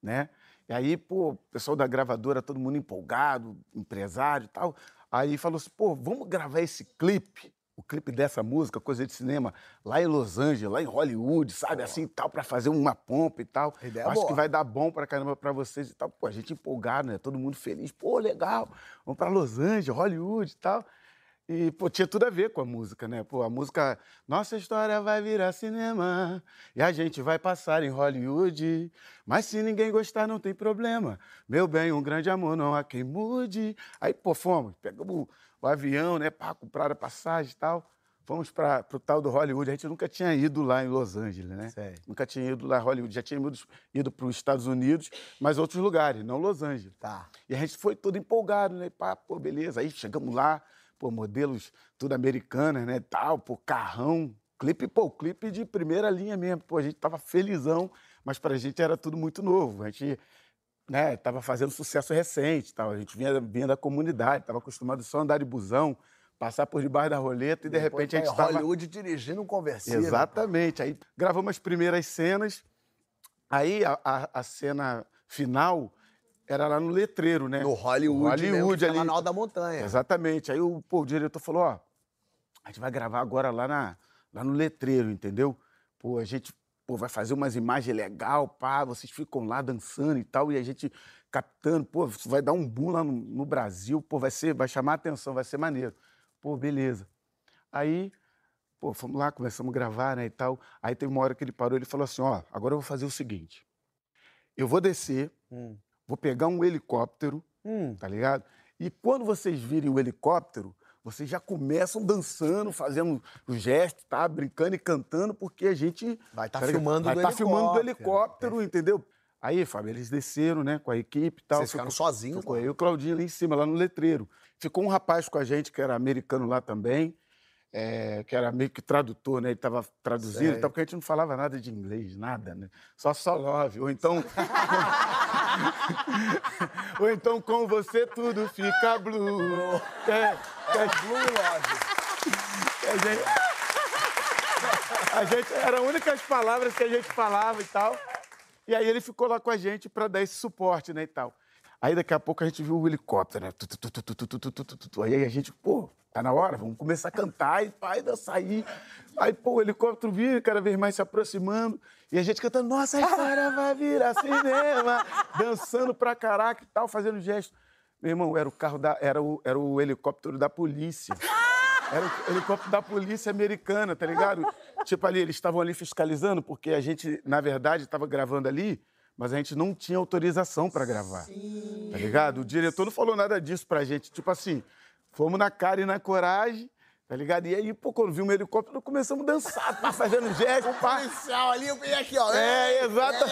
né? E aí, pô, o pessoal da gravadora, todo mundo empolgado, empresário e tal. Aí falou assim, pô, vamos gravar esse clipe, o clipe dessa música, Coisa de Cinema, lá em Los Angeles, lá em Hollywood, sabe? Assim e tal, pra fazer uma pompa e tal. Ideia Acho boa. que vai dar bom pra caramba pra vocês e tal. Pô, a gente empolgado, né? Todo mundo feliz. Pô, legal. Vamos pra Los Angeles, Hollywood e tal. E, pô, tinha tudo a ver com a música, né? Pô, a música Nossa história vai virar cinema e a gente vai passar em Hollywood. Mas se ninguém gostar, não tem problema. Meu bem, um grande amor não há quem mude. Aí, pô, fomos, pegamos o, o avião, né? Pá, compraram a passagem e tal. Fomos para o tal do Hollywood. A gente nunca tinha ido lá em Los Angeles, né? Sei. Nunca tinha ido lá em Hollywood. Já tínhamos ido para os Estados Unidos, mas outros lugares, não Los Angeles. Tá. E a gente foi todo empolgado, né? Pá, pô, beleza. Aí chegamos lá, pô, modelos tudo americanas, né? Tal, pô, carrão. Clipe, pô, clipe de primeira linha mesmo. Pô, a gente tava felizão, mas pra gente era tudo muito novo. A gente, né, tava fazendo sucesso recente, tal. A gente vinha, vinha da comunidade, tava acostumado só a andar de busão, passar por debaixo da roleta e de repente a gente Aí, tava... Hollywood dirigindo um conversível. Exatamente. Aí gravamos as primeiras cenas. Aí a, a- a cena final era lá no letreiro, né? No Hollywood, mesmo, Hollywood fica ali. alto da montanha. Exatamente. Aí o, pô, o diretor falou, ó, a gente vai gravar agora lá, na, lá no letreiro, entendeu? Pô, a gente pô, vai fazer umas imagens legal, pá, vocês ficam lá dançando e tal, e a gente captando, pô, vai dar um boom lá no, no Brasil, pô, vai ser, vai chamar a atenção, vai ser maneiro. Pô, beleza. Aí, pô, fomos lá, começamos a gravar, né, e tal. Aí teve uma hora que ele parou, ele falou assim, ó, agora eu vou fazer o seguinte, eu vou descer, Hum. Vou pegar um helicóptero, Hum. tá ligado? E quando vocês virem o helicóptero, vocês já começam dançando, fazendo os gestos, tá? Brincando e cantando, porque a gente Vai tá ligado? filmando vai do tá filmando do helicóptero. helicóptero, entendeu? Aí, Fábio, eles desceram, né, com a equipe e tal. Vocês ficaram sozinhos Ficou lá? eu e o Claudinho lá em cima, lá no letreiro. Ficou um rapaz com a gente, que era americano lá também, é, que era meio que tradutor, né? Ele estava traduzindo, e tal, porque a gente não falava nada de inglês, nada, né? Só só love. Ou então. *laughs* *laughs* Ou então, com você tudo fica blue. É, é blue love. A gente, a gente, era as únicas palavras que a gente falava e tal. E aí ele ficou lá com a gente para dar esse suporte, né, e tal. Aí daqui a pouco a gente viu o helicóptero, né? Aí a gente, pô, tá na hora, vamos começar a cantar e vai dançar aí. Aí, pô, o helicóptero vinha, cada vez mais se aproximando, e a gente cantando, nossa, a história vai virar cinema, *laughs* dançando pra caraca e tal, fazendo gesto. Meu irmão, era o carro da. Era o, era o helicóptero da polícia. Era o helicóptero da polícia americana, tá ligado? Tipo ali, eles estavam ali fiscalizando, porque a gente, na verdade, estava gravando ali, mas a gente não tinha autorização para gravar. Sim. Tá ligado? O diretor não falou nada disso pra gente. Tipo assim, fomos na cara e na coragem, tá ligado? E aí, pô, quando vimos um helicóptero, começamos a dançar, tá fazendo gesto, *laughs* pá. Policial ali, eu vim aqui, ó. É, exato.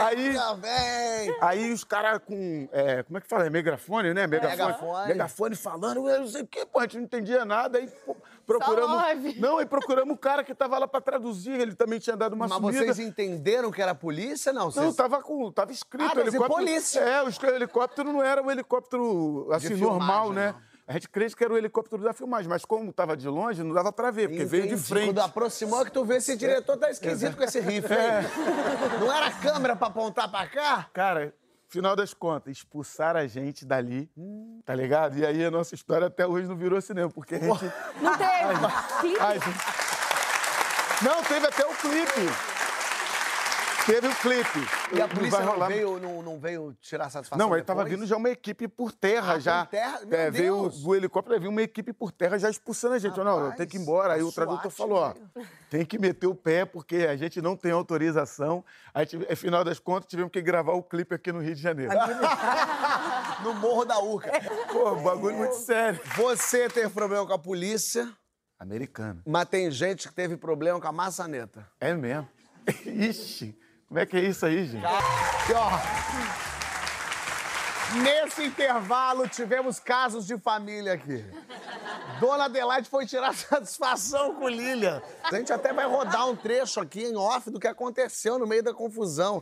Aí, bem. Aí os caras com. é, como é que fala? É megafone, né? Megafone. Megafone. Megafone falando, eu não sei o quê, pô, a gente não entendia nada. Aí pô, procuramos. love. Não, aí procuramos o cara que tava lá pra traduzir, ele também tinha dado uma Mas subida. vocês entenderam que era polícia? Não, Não, vocês... tava, com, tava escrito Ah, mas é polícia. É, o helicóptero não era um helicóptero assim, De normal, filmagem, né? não. A gente crê que era o helicóptero da filmagem, mas como tava de longe, não dava pra ver, porque veio de Entendi. frente. Quando aproximou que tu vê esse diretor tá esquisito com esse rifle É. Não era câmera pra apontar pra cá? Cara, final das contas, expulsaram a gente dali, tá ligado? E aí a nossa história até hoje não virou cinema, porque a gente. Não teve. *laughs* Gente. Não, teve até o clipe. Teve o clipe. E a Não polícia não veio, não, não veio tirar satisfação Não, aí tava vindo já uma equipe por terra Ah, já. por terra? Meu É, veio do helicóptero, veio uma equipe por terra já expulsando a gente. Não, Rapaz, tem que ir embora. Aí o tradutor falou, ó, tem que meter o pé porque a gente não tem autorização. Aí, no final das contas, tivemos que gravar o clipe aqui no Rio de Janeiro. *laughs* No Morro da Urca. Pô, bagulho muito sério. Você teve problema com a polícia, Americano. mas tem gente que teve problema com a maçaneta. É mesmo? *laughs* Ixi, como é que é isso aí, gente? Ó, nesse intervalo, tivemos casos de família aqui. Dona Adelaide foi tirar *laughs* satisfação com Lilian. A gente até vai rodar um trecho aqui em off do que aconteceu no meio da confusão.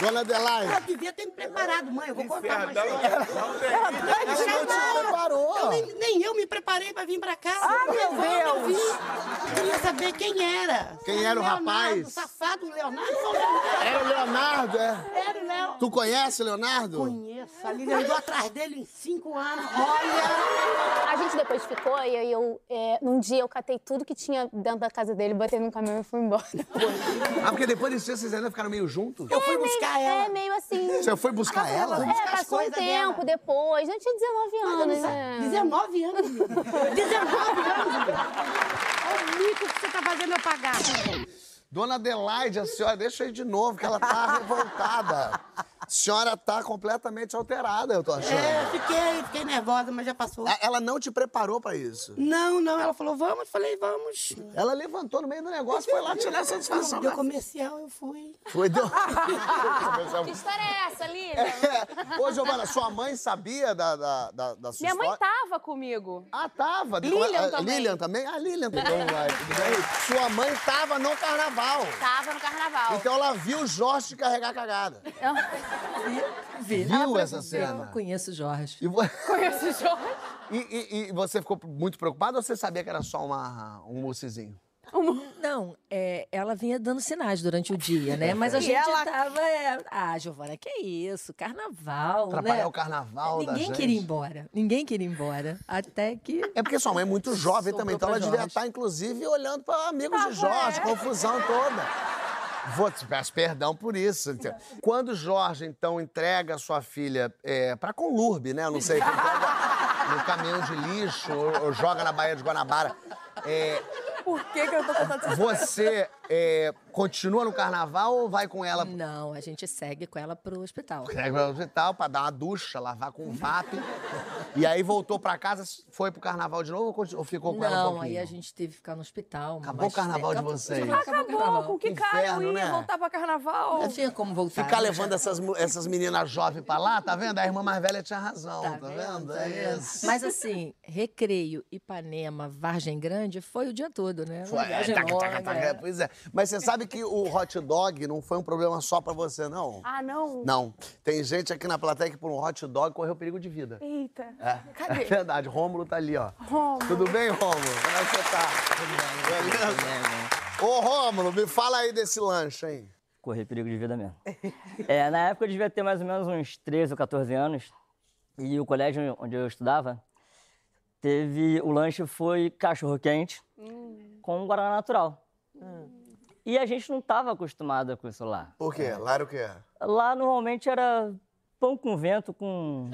Dona Adelaide, Eu devia ter me preparado, mãe. Eu vou contar uma Não, história. ela não te preparou. Eu nem, nem eu me preparei pra vir pra cá. Ah, meu eu Deus! vim, Queria saber quem era. Quem era o Leonardo, rapaz? O safado o Leonardo. Era o Leonardo, é? Era o Leonardo. Tu conhece o Leonardo? Conheço. A Lilian andou atrás dele em cinco anos. Olha! A gente depois ficou e aí eu, é, num dia eu catei tudo que tinha dentro da casa dele, botei num caminhão e fui embora. Ah, porque depois desse dia vocês ainda ficaram meio juntos? Eu fui buscar ela. É meio assim. Você foi buscar ela? Fui É, buscar as passou um tempo dela. depois. Eu tinha 19 Eu não anos, né? 19 anos, menina. 19 anos. Olha o mico que você tá fazendo eu pagar. Dona Adelaide, a senhora, deixa aí de novo, que ela tá *laughs* revoltada. A senhora tá completamente alterada, eu tô achando. É, fiquei, fiquei nervosa, mas já passou. A- Ela não te preparou pra isso. Não, não, ela falou, vamos, eu falei, vamos. Ela levantou no meio do negócio, foi lá tirar satisfação. Deu comercial, eu fui. Foi, deu... *laughs* Que história é essa, Lilian? É. Ô, Giovana, sua mãe sabia da, da, da, da sua Minha mãe história? tava comigo. Ah, tava. Lilian Ah, também. Lilian também? Ah, Lilian também. Então vai, tudo bem? Sua mãe tava no carnaval. Tava no carnaval. Então ela viu o Jorge te carregar a cagada. Viu essa Eu cena? conheço o Jorge. E, vo- *laughs* Conheço o Jorge. e- e- e você ficou muito preocupada ou você sabia que era só uma, um mocezinho? Não, é, ela vinha dando sinais durante o dia, né? *laughs* Mas a E gente ela- tava. é, ah, Giovana, que isso? Carnaval, Atrapalhar né? o carnaval da Ninguém gente. queria ir embora. Ninguém queria ir embora. Até que. É porque sua mãe é muito *laughs* jovem Sobrou também, então ela devia Jorge. estar, inclusive, olhando para amigos Ah, de Jorge, é. confusão toda. Vou te peço perdão por isso. então. Quando o Jorge, então, entrega a sua filha é, para Conlurbe, né? Eu não sei, entrega *laughs* no caminhão de lixo ou, ou joga na Baía de Guanabara. é, Por que, que eu tô contando isso? você é, continua no carnaval ou vai com ela Não, a gente segue com ela pro hospital. Pega no hospital pra dar uma ducha, lavar com VAP. E aí voltou pra casa, foi pro carnaval de novo ou ficou com ela um Não, pouquinho? aí a gente teve que ficar no hospital. Acabou o carnaval de vocês. Acabou, o carnaval. com que Inferno, cara eu ia né? voltar pra carnaval? Não tinha como voltar. Ficar né? levando essas, essas meninas jovens pra lá, tá vendo? A irmã mais velha tinha razão, tá, Tá vendo? Tá É vendo? isso. Mas assim, Recreio, Ipanema, Vargem Grande, foi o dia todo, né? Foi, viagem taca, taca, taca, é. Pois é. Mas você sabe que o hot dog não foi um problema só pra você, não? Ah, não? Não. Tem gente aqui na plateia que por um hot dog correu perigo de vida. Eita. É. Cadê? É verdade. Rômulo tá ali, ó. Rômulo. Tudo bem, Rômulo? Como é que você tá? Beleza? Ô, Rômulo, me fala aí desse lanche, hein? correr perigo de vida mesmo. É, na época eu devia ter mais ou menos uns 13 ou 14 anos. E o colégio onde eu estudava teve. O lanche foi cachorro-quente com guaraná natural. E a gente não estava acostumado com isso lá. Por quê? Lá era o quê? Lá normalmente era pão com vento com.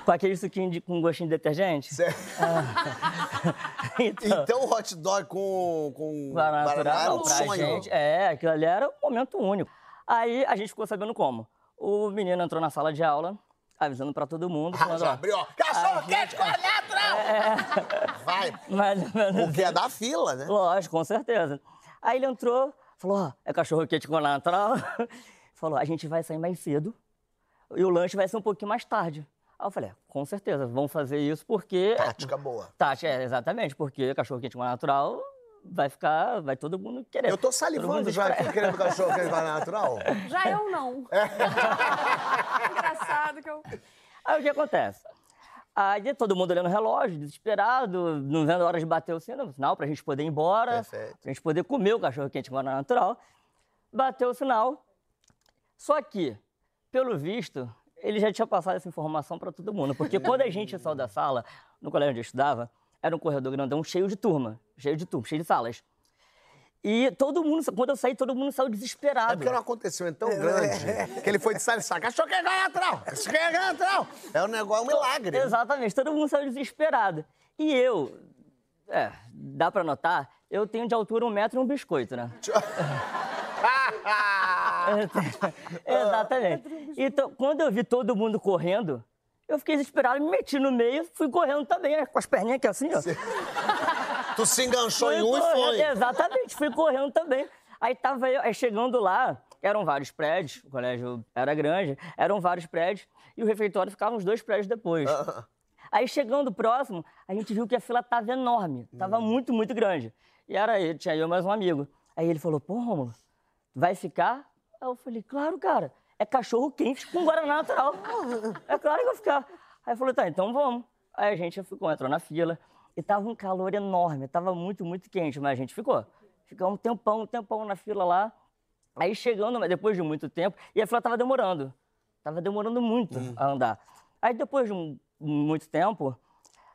*laughs* com aquele suquinho de, com gostinho de detergente. Cê- *laughs* Então, Então o hot dog com, com Guaraná Guaraná era natural, um pra sonho. gente. É, aquilo ali era um momento único. Aí a gente ficou sabendo como. O menino entrou na sala de aula, avisando pra todo mundo, Ah, já abriu, ó. Cachorro quente com natural! *laughs* Vai. mais ou menos Porque é da fila, né? Lógico, com certeza. Aí ele entrou, falou, ó, é cachorro quente com natural. falou, a gente vai sair mais cedo e o lanche vai ser um pouquinho mais tarde. Aí eu falei, é, com certeza, vamos fazer isso porque... *laughs* Tática boa. Tati, é, exatamente, porque cachorro quente com natural vai ficar, vai todo mundo querer. Eu tô salivando já aqui querendo cachorro quente com natural. *laughs* Já eu não. *laughs* Engraçado que eu. Aí o que acontece? Aí todo mundo olhando o relógio, desesperado, não vendo a hora de bater o sino, sinal pra gente poder ir embora, Perfeito. pra gente poder comer o cachorro quente com natural. Bateu o sinal. Só que, pelo visto, ele já tinha passado essa informação pra todo mundo. Porque *laughs* quando a gente saiu da sala, no colégio onde eu estudava, era um corredor grandão cheio de turma, cheio de turma, cheio de salas. E todo mundo, quando eu saí, todo mundo saiu É desesperado. porque era um acontecimento tão grande que ele foi de sala e saca. Cachorro quente com natural! Cachorro quente com natural! É um negócio, é um milagre. Exatamente, todo mundo saiu desesperado. E eu, é, dá pra notar, eu tenho de altura um metro e um biscoito, né? *laughs* *laughs* Exatamente. Então, quando eu vi todo mundo correndo, eu fiquei desesperado, me meti no meio, fui correndo também, com as perninhas aqui assim, ó. Tu se enganchou em um e foi. Exatamente, fui correndo também. Aí tava eu, aí chegando lá, eram vários prédios, o colégio era grande, eram vários prédios, e o refeitório ficava uns dois prédios depois. Aí chegando próximo, a gente viu que a fila tava enorme, tava muito, muito grande. E era eu, tinha eu mais um amigo. Aí ele falou, pô, Romulo, vai ficar? Aí eu falei, claro, cara, é cachorro quente com Guaraná natural. É claro que eu vou ficar. Aí falou, tá, então vamos. Aí a gente ficou, entrou na fila, e tava um calor enorme, tava muito, muito quente, mas a gente ficou. Ficamos um tempão, um tempão na fila lá. Aí chegando, mas depois de muito tempo, e a fila tava demorando. Tava demorando muito a andar. Aí depois de um- muito tempo,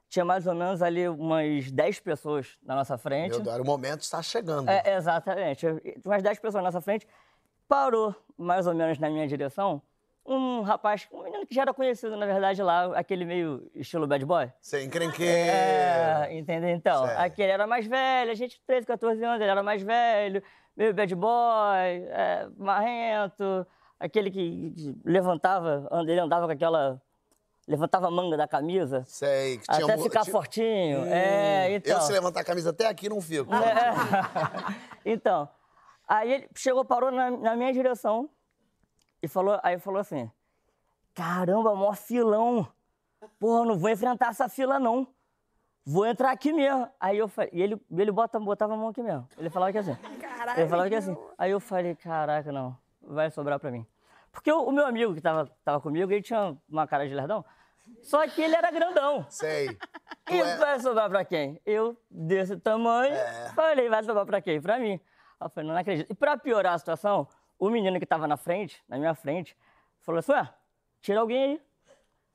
tinha mais ou menos ali umas 10 pessoas na nossa frente. Meu Deus, o momento está chegando. É, exatamente. Umas 10 pessoas na nossa frente. Parou, mais ou menos na minha direção, um rapaz, um menino que já era conhecido, na verdade, lá, aquele meio estilo bad boy. Sem encrenqueiro. É, entendeu? Então, Certo. aquele era mais velho, a gente, 13, 14 anos, ele era mais velho, meio bad boy, é, marrento, aquele que levantava, ele andava com aquela. levantava a manga da camisa. Sei, que tinha Até mu- ficar tinha- fortinho. Hum, é, então. Eu, se levantar a camisa até aqui, não fico. É. *laughs* então, aí ele chegou, parou na, na minha direção e falou, aí falou assim: Caramba, mó filão. Porra, não vou enfrentar essa fila, não. Vou entrar aqui mesmo. Aí eu falei, e ele, ele bota, botava a mão aqui mesmo. Ele falava que assim. Caralho. Ele falava que assim. Aí eu falei, caraca, não, vai sobrar pra mim. Porque o, o meu amigo que tava, tava comigo, ele tinha uma cara de lerdão, só que ele era grandão. Sei. E é- vai sobrar pra quem? Eu, desse tamanho, É. falei, vai sobrar pra quem? Pra mim. Aí eu falei, não acredito. E pra piorar a situação, o menino que tava na frente, na minha frente, falou assim, ué, tira alguém aí.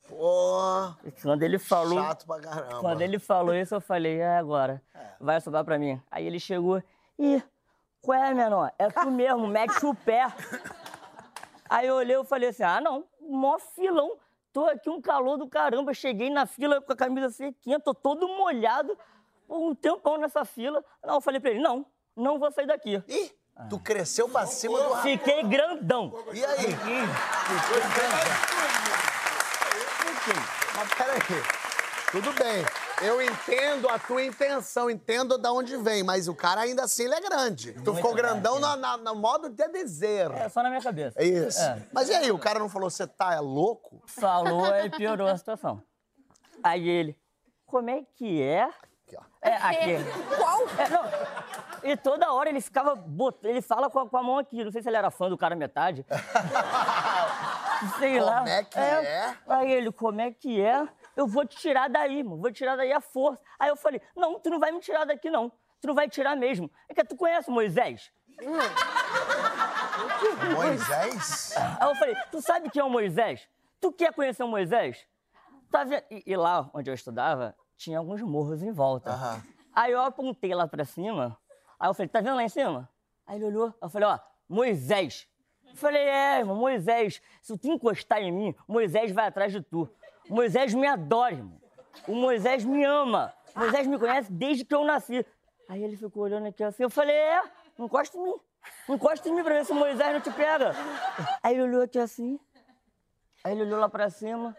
Pô, E Quando ele falou, chato pra caramba. quando ele falou isso, eu falei, é agora, vai sobrar pra mim. Aí ele chegou, ih, qual é, menor? É tu mesmo, mete o pé. Aí eu olhei e falei assim, ah, não, mó filão. Tô aqui um calor do caramba, cheguei na fila com a camisa sequinha, tô todo molhado, um tempão nessa fila. Não, eu falei pra ele, não, não vou sair daqui. Ih, tu cresceu pra cima do rapaz. Fiquei grandão. E aí? Fiquei Mas peraí. Tudo bem. Eu entendo a tua intenção, entendo de onde vem, mas o cara ainda assim ele é grande. Tu ficou grandão na, na- no modo de dizer. É só na minha cabeça. É isso. É. Mas e aí, o cara não falou, você tá é louco? Falou e piorou a situação. Aí ele, como é que é? Aqui, ó. É, aqui. Qual? não. E toda hora ele ficava botando, ele fala com a, com a mão aqui. Não sei se ele era fã do cara metade. *laughs* sei lá. Como é que é? Aí ele, como é que é? Eu vou te tirar daí, mano. Vou te tirar daí à força. Aí eu falei, não, tu não vai me tirar daqui, não. Tu não vai tirar mesmo. É que tu conhece o Moisés? Moisés? Aí eu falei, tu sabe quem é o Moisés? Tu quer conhecer o Moisés? Tá vendo? E, e lá onde eu estudava, tinha alguns morros em volta. Aí eu apontei lá pra cima, aí eu falei, tá vendo lá em cima? Aí ele olhou, eu falei, ó, Moisés. Eu falei, é, irmão, Moisés, se tu encostar em mim, Moisés vai atrás de tu. Moisés me adora, irmão. O Moisés me ama. O Moisés me conhece desde que eu nasci. Aí ele ficou olhando aqui assim, eu falei, é, encosta em mim. Encosta em mim pra ver se o Moisés não te pega. Aí ele olhou aqui assim, aí ele olhou lá pra cima.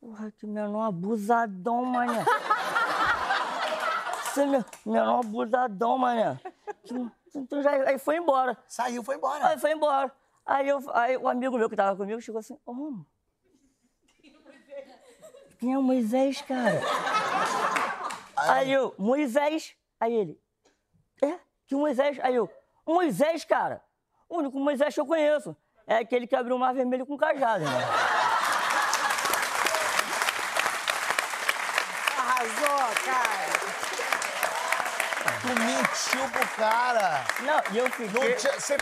Porra, que menor abusadão, mané. Você é me- menor abusadão, mané. Então já, aí foi embora. Saiu, foi embora. Aí foi embora. Aí, eu, aí o amigo meu que tava comigo chegou assim, ô, quem é o Moisés, cara? Aí eu, Moisés. Aí ele, é? Que Moisés? Aí eu, Moisés, cara. O único Moisés que eu conheço. É aquele que abriu o mar vermelho com cajado, né? Arrasou, cara. Tu mentiu pro cara. Não, e eu fiquei... Você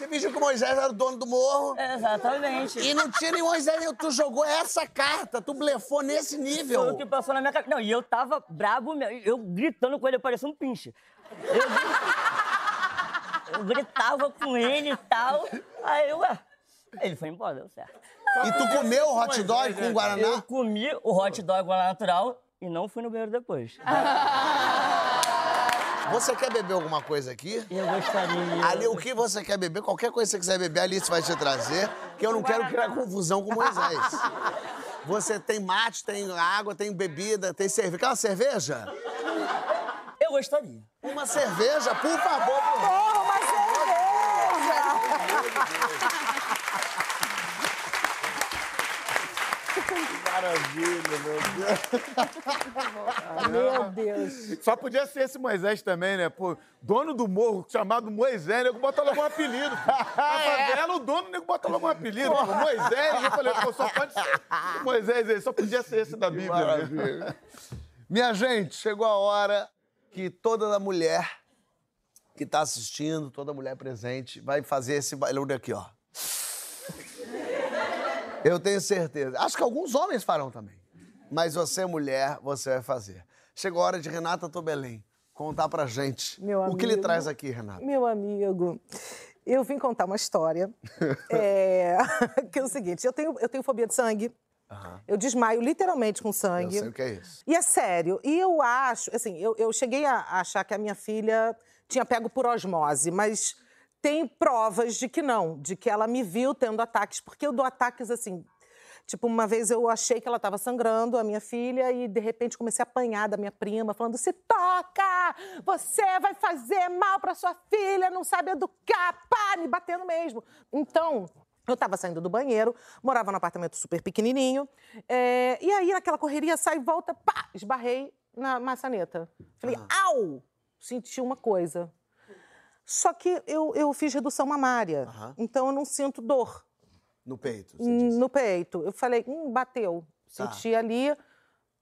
você fingiu que o Moisés era o dono do morro. Exatamente. E não tinha nem Moisés, tu jogou essa carta, tu blefou nesse Foi o nível. que passou na minha cabeça. Não, e eu tava brabo mesmo. Eu gritando com ele, eu parecia um pinche. Eu, eu gritava com ele e tal. Aí eu, ué. Ele foi embora, deu certo. E tu comeu o hot dog com Eu Guaraná? comi o hot dog lá natural e não fui no banheiro depois. *laughs* Você quer beber alguma coisa aqui? Eu gostaria. Ali, o que você quer beber, qualquer coisa que você quiser beber, a Alice vai te trazer, que eu não quero criar confusão com Moisés. Você tem mate, tem água, tem bebida, tem cerveja. Quer uma cerveja? Eu gostaria. Uma cerveja, por favor. por- Porra, uma cerveja! Maravilha, meu Deus. Meu Deus. Só podia ser esse Moisés também, né? Pô, dono do morro, chamado Moisés, nego bota logo um apelido. *laughs* Na favela, o dono, nego bota logo um apelido. Pô, Moisés, eu falei, pô, só pode ser Moisés aí, só podia ser esse da Bíblia. né? Minha gente, chegou a hora que toda mulher que tá assistindo, toda mulher presente, vai fazer esse barulho aqui, ó. Eu tenho certeza. Acho que alguns homens farão também. Mas você, mulher, você vai fazer. Chegou a hora de Renata Tobelém contar pra gente Meu o que lhe amigo. traz aqui, Renata. Meu amigo, eu vim contar uma história. *laughs* é, *laughs* que é o seguinte, eu tenho, eu tenho fobia de sangue. Eu desmaio literalmente com Eu sangue. sei o que é isso. E é sério. E eu acho, assim, eu, eu cheguei a achar que a minha filha tinha pego por osmose, mas tem provas de que não, de que ela me viu tendo ataques, porque eu dou ataques assim. Tipo, uma vez eu achei que ela estava sangrando, a minha filha, e de repente comecei a apanhar da minha prima, falando: se toca! Você vai fazer mal para sua filha, não sabe educar, pá, me batendo mesmo. Então, eu estava saindo do banheiro, morava num apartamento super pequenininho, é, e aí naquela correria, sai e volta, pá, esbarrei na maçaneta. Falei, au! Senti uma coisa. Só que eu, eu fiz redução mamária, Aham. então eu não sinto dor No peito, no peito. Eu falei, hum, bateu. Tá. Senti ali.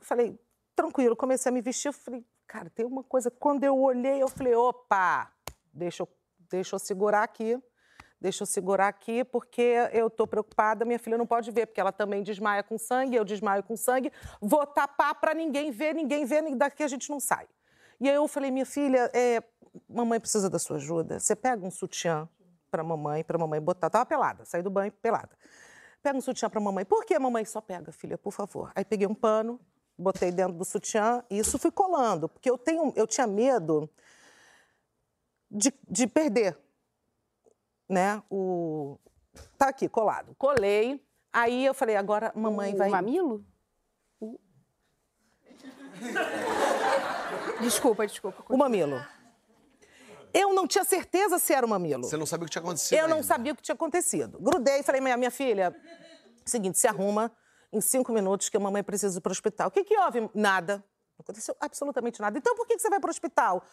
Falei, tranquilo. Comecei a me vestir. Eu falei, cara, tem uma coisa. Quando eu olhei, eu falei, opa, deixa eu, deixa eu segurar aqui. Deixa eu segurar aqui, porque eu tô preocupada. Minha filha não pode ver, porque ela também desmaia com sangue, eu desmaio com sangue. Vou tapar para ninguém ver, ninguém ver, daqui a gente não sai. E aí eu falei, minha filha, é, mamãe precisa da sua ajuda. Você pega um sutiã para mamãe, para mamãe botar. Tava pelada, saí do banho pelada. Pega um sutiã para mamãe. Por que mamãe só pega, filha, por favor? Aí peguei um pano, botei dentro do sutiã e isso fui colando, porque eu tenho, eu tinha medo de, de perder, né? O tá aqui colado. Colei. Aí eu falei, agora mamãe o vai mamilo? Desculpa, desculpa. O mamilo. Eu não tinha certeza se era o mamilo. Você não sabia o que tinha acontecido Eu não ainda. sabia o que tinha acontecido. Grudei e falei, minha, minha filha, seguinte, se arruma em cinco minutos que a mamãe precisa ir para o hospital. O que, que houve? Nada. Não aconteceu absolutamente nada. Então por que, que você vai para o hospital?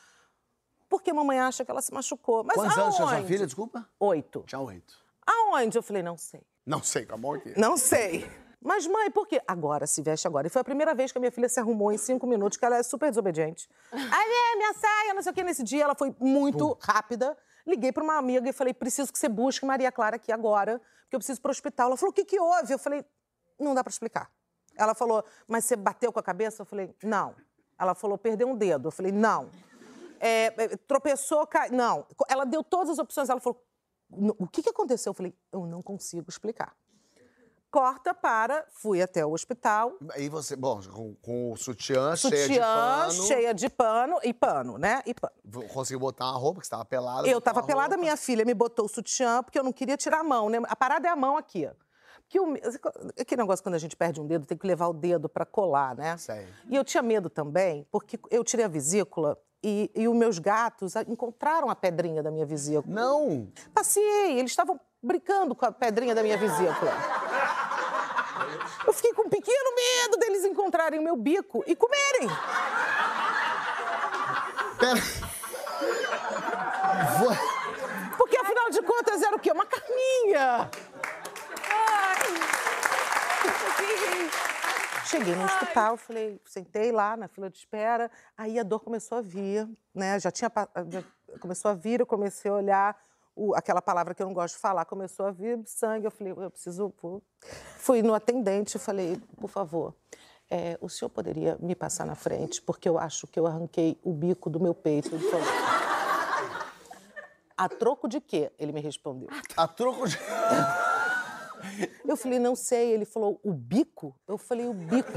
Porque a mamãe acha que ela se machucou. Mas Quantos anos tinha sua aonde? filha, desculpa? Oito. Tinha oito. Aonde? Eu falei, não sei. Não sei, com a mão aqui. Não sei. Mas, mãe, por quê? Agora, se veste agora. E foi a primeira vez que a minha filha se arrumou em cinco minutos, que ela é super desobediente. *laughs* Aí, é, minha saia, não sei o quê. Nesse dia, ela foi muito rápida. Liguei para uma amiga e falei, preciso que você busque Maria Clara aqui agora, porque eu preciso para o hospital. Ela falou, o que, que houve? Eu falei, não dá para explicar. Ela falou, mas você bateu com a cabeça? Eu falei, não. Ela falou, perdeu um dedo. Eu falei, não. É, é, tropeçou, cai... Não. Ela deu todas as opções. Ela falou, o que, que aconteceu? Eu falei, eu não consigo explicar. Corta para, fui até o hospital, Aí você, bom, com, com o sutiã, cheia de sutiã, pano. cheia de pano e pano, né? E pano. Conseguiu botar uma roupa, que estava pelada. Eu botou tava uma pelada, minha filha me botou o sutiã, porque eu não queria tirar a mão, né? A parada é a mão aqui. Porque o, aquele negócio quando a gente perde um dedo, tem que levar o dedo para colar, né? Sei. E eu tinha medo também, porque eu tirei a vesícula e, e os meus gatos encontraram a pedrinha da minha vesícula. Não! Passei, eles estavam brincando com a pedrinha da minha vesícula. Eu fiquei com um pequeno medo deles encontrarem o meu bico e comerem. Pera. Vou- Porque afinal de contas era o quê? Uma carninha. Cheguei no hospital, falei, sentei lá na fila de espera, aí a dor começou a vir, né? Já tinha já começou a vir, eu comecei a olhar o- aquela palavra que eu não gosto de falar, começou a vir sangue, eu falei, eu preciso, vou. fui no atendente, e falei, por favor, é, o senhor poderia me passar na frente, porque eu acho que eu arranquei o bico do meu peito. Ele falou, a troco de quê? Ele me respondeu. A troco de. Eu falei, não sei. Ele falou, o bico? Eu falei, o bico.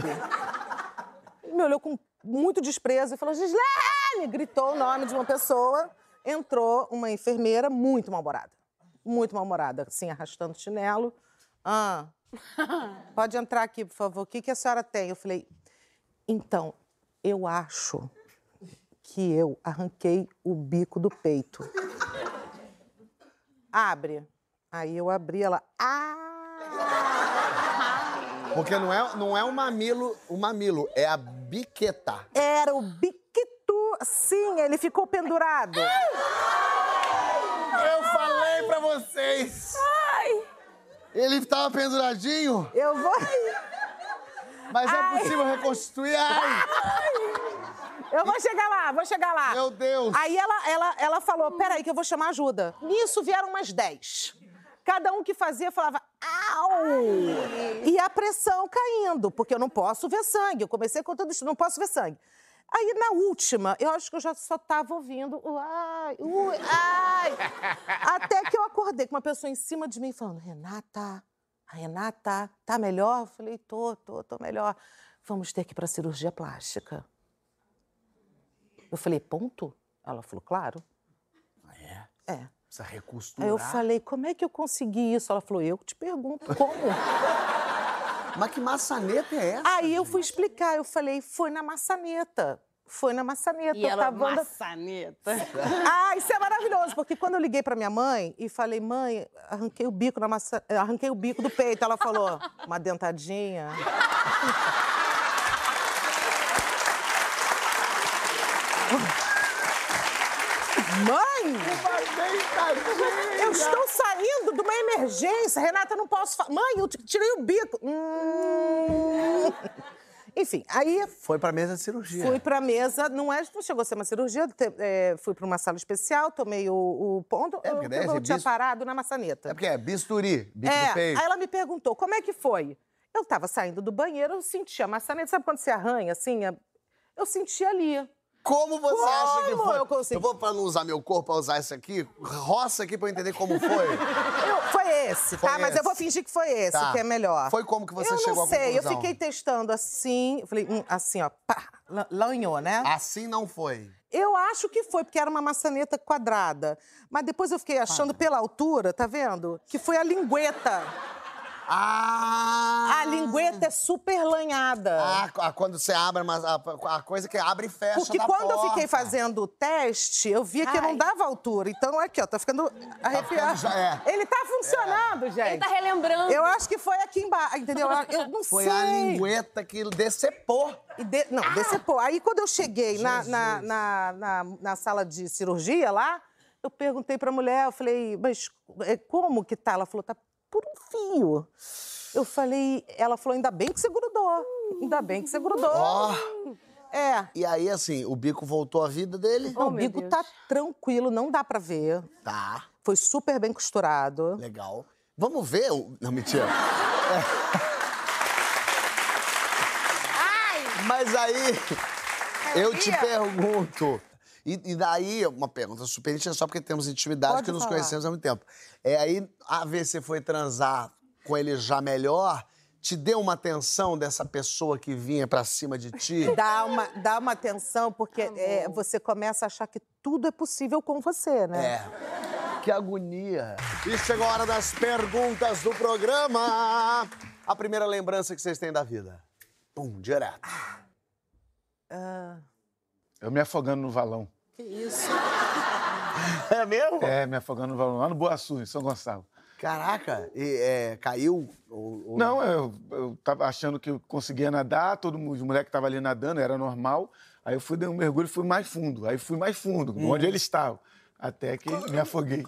Ele me olhou com muito desprezo e falou, Gislene! Gritou o nome de uma pessoa. Entrou uma enfermeira muito mal-humorada. Muito mal-humorada, assim, arrastando o chinelo. Ah, *laughs* pode entrar aqui, por favor. O que, que a senhora tem? Eu falei, então, eu acho que eu arranquei o bico do peito. Abre. Aí eu abri, ela. Ah! Porque não é, não é o mamilo, o mamilo, é a biqueta. Era o biquito. Sim, ele ficou pendurado. Eu falei pra vocês! Ele tava penduradinho, Eu vou. mas é Ai. possível reconstituir. Ai, Eu vou chegar lá, vou chegar lá. meu Deus! Aí ela, ela, ela falou: peraí, que eu vou chamar ajuda. Nisso vieram umas 10. Cada um que fazia falava, au! E a pressão caindo, porque eu não posso ver sangue. Eu comecei com tudo isso, não posso ver sangue. Aí, na última, eu acho que eu já só estava ouvindo o ai, ui, ai. *laughs* Até que eu acordei com uma pessoa em cima de mim falando, Renata, a Renata, tá melhor? Eu falei, tô, tô, tô melhor. Vamos ter que ir para cirurgia plástica. Eu falei, ponto? Ela falou, claro. É? É. Precisa Aí recosturar. eu falei, como é que eu consegui isso? Ela falou, eu te pergunto, como? Mas que maçaneta é essa? Aí eu fui explicar, eu falei, foi na maçaneta. Foi na maçaneta. E ela, tava andando- maçaneta. *laughs* Ah, isso é maravilhoso, porque quando eu liguei pra minha mãe e falei, mãe, arranquei o bico na maçã, arranquei o bico do peito, ela falou, uma dentadinha. *laughs* Mãe! Eu estou saindo de uma emergência. Renata, eu não posso falar. Mãe, eu tirei o bico. Hum. Enfim, aí Foi pra mesa de cirurgia. Fui pra mesa, não, é, não chegou a ser uma cirurgia, te- é, fui pra uma sala especial, tomei o, o ponto, É, porque eu, daí eu esse tinha bis- parado na maçaneta. É porque é bisturi, bico É, do peito. aí ela me perguntou, como é que foi? Eu tava saindo do banheiro, eu senti a maçaneta, sabe quando você arranha, assim? é- Eu senti ali. Como você acha que Como foi? eu consegui? vou, pra não usar meu corpo, pra usar isso aqui, roça aqui pra eu entender como foi. *laughs* Eu- foi esse, Foi tá? Mas eu vou esse. fingir que foi esse, Tá. que é melhor. Foi como que você eu chegou não à sei, conclusão? eu fiquei testando assim, eu falei, hum, assim, ó, pá, la- lanhou, né? Assim não foi. Eu acho que foi, porque era uma maçaneta quadrada. Mas depois eu fiquei achando pela altura, tá vendo? Que foi a lingueta. Ah! A lingueta é super lanhada. Ah, quando você abre, mas a, a coisa que abre e fecha Porque da quando eu fiquei porta. fazendo o teste, eu via que não Ai. dava altura. Então, aqui, ó, tá ficando arrepiado. já é. Ele tá funcionando, gente. Ele tá relembrando. Eu acho que foi aqui embaixo, entendeu? *laughs* Eu não Foi sei. a lingueta que decepou. E de- Não, decepou. Aí, quando eu cheguei na, na, na, na, na sala de cirurgia lá, eu perguntei pra mulher, eu falei, mas é, como que tá? Ela falou, tá por um fio. Eu falei, ela falou, ainda bem que você grudou. Ainda bem que você grudou. Ó. É. E aí, assim, o bico voltou à vida dele? o Oh, meu bico Deus. tá tranquilo, não dá pra ver. Tá, Foi super bem costurado. legal. Vamos ver o... Não, mentira. É. Mas aí, eu te pergunto... E, e daí, uma pergunta super íntima, só porque temos intimidade, Pode que nos falar. conhecemos há muito tempo. É aí, a ver se foi transar com ele já melhor, te deu uma atenção dessa pessoa que vinha pra cima de ti? *laughs* Dá uma, dá uma atenção, porque é, você começa a achar que tudo é possível com você, né? É. Que agonia. E chegou a hora das perguntas do programa. A primeira lembrança que vocês têm da vida. Pum, direto. Ah, Eu me afogando no valão. Que isso? *laughs* É mesmo? É, me afogando no valão, lá no Boa Sul, em São Gonçalo. Caraca, e, é, caiu? Ou- ou- Não, eu, eu tava achando que eu conseguia nadar, todo mundo, os moleques estavam ali nadando, era normal. Aí eu fui, dei um mergulho e fui mais fundo. Aí fui mais fundo, onde eles estavam. Até que me afoguei.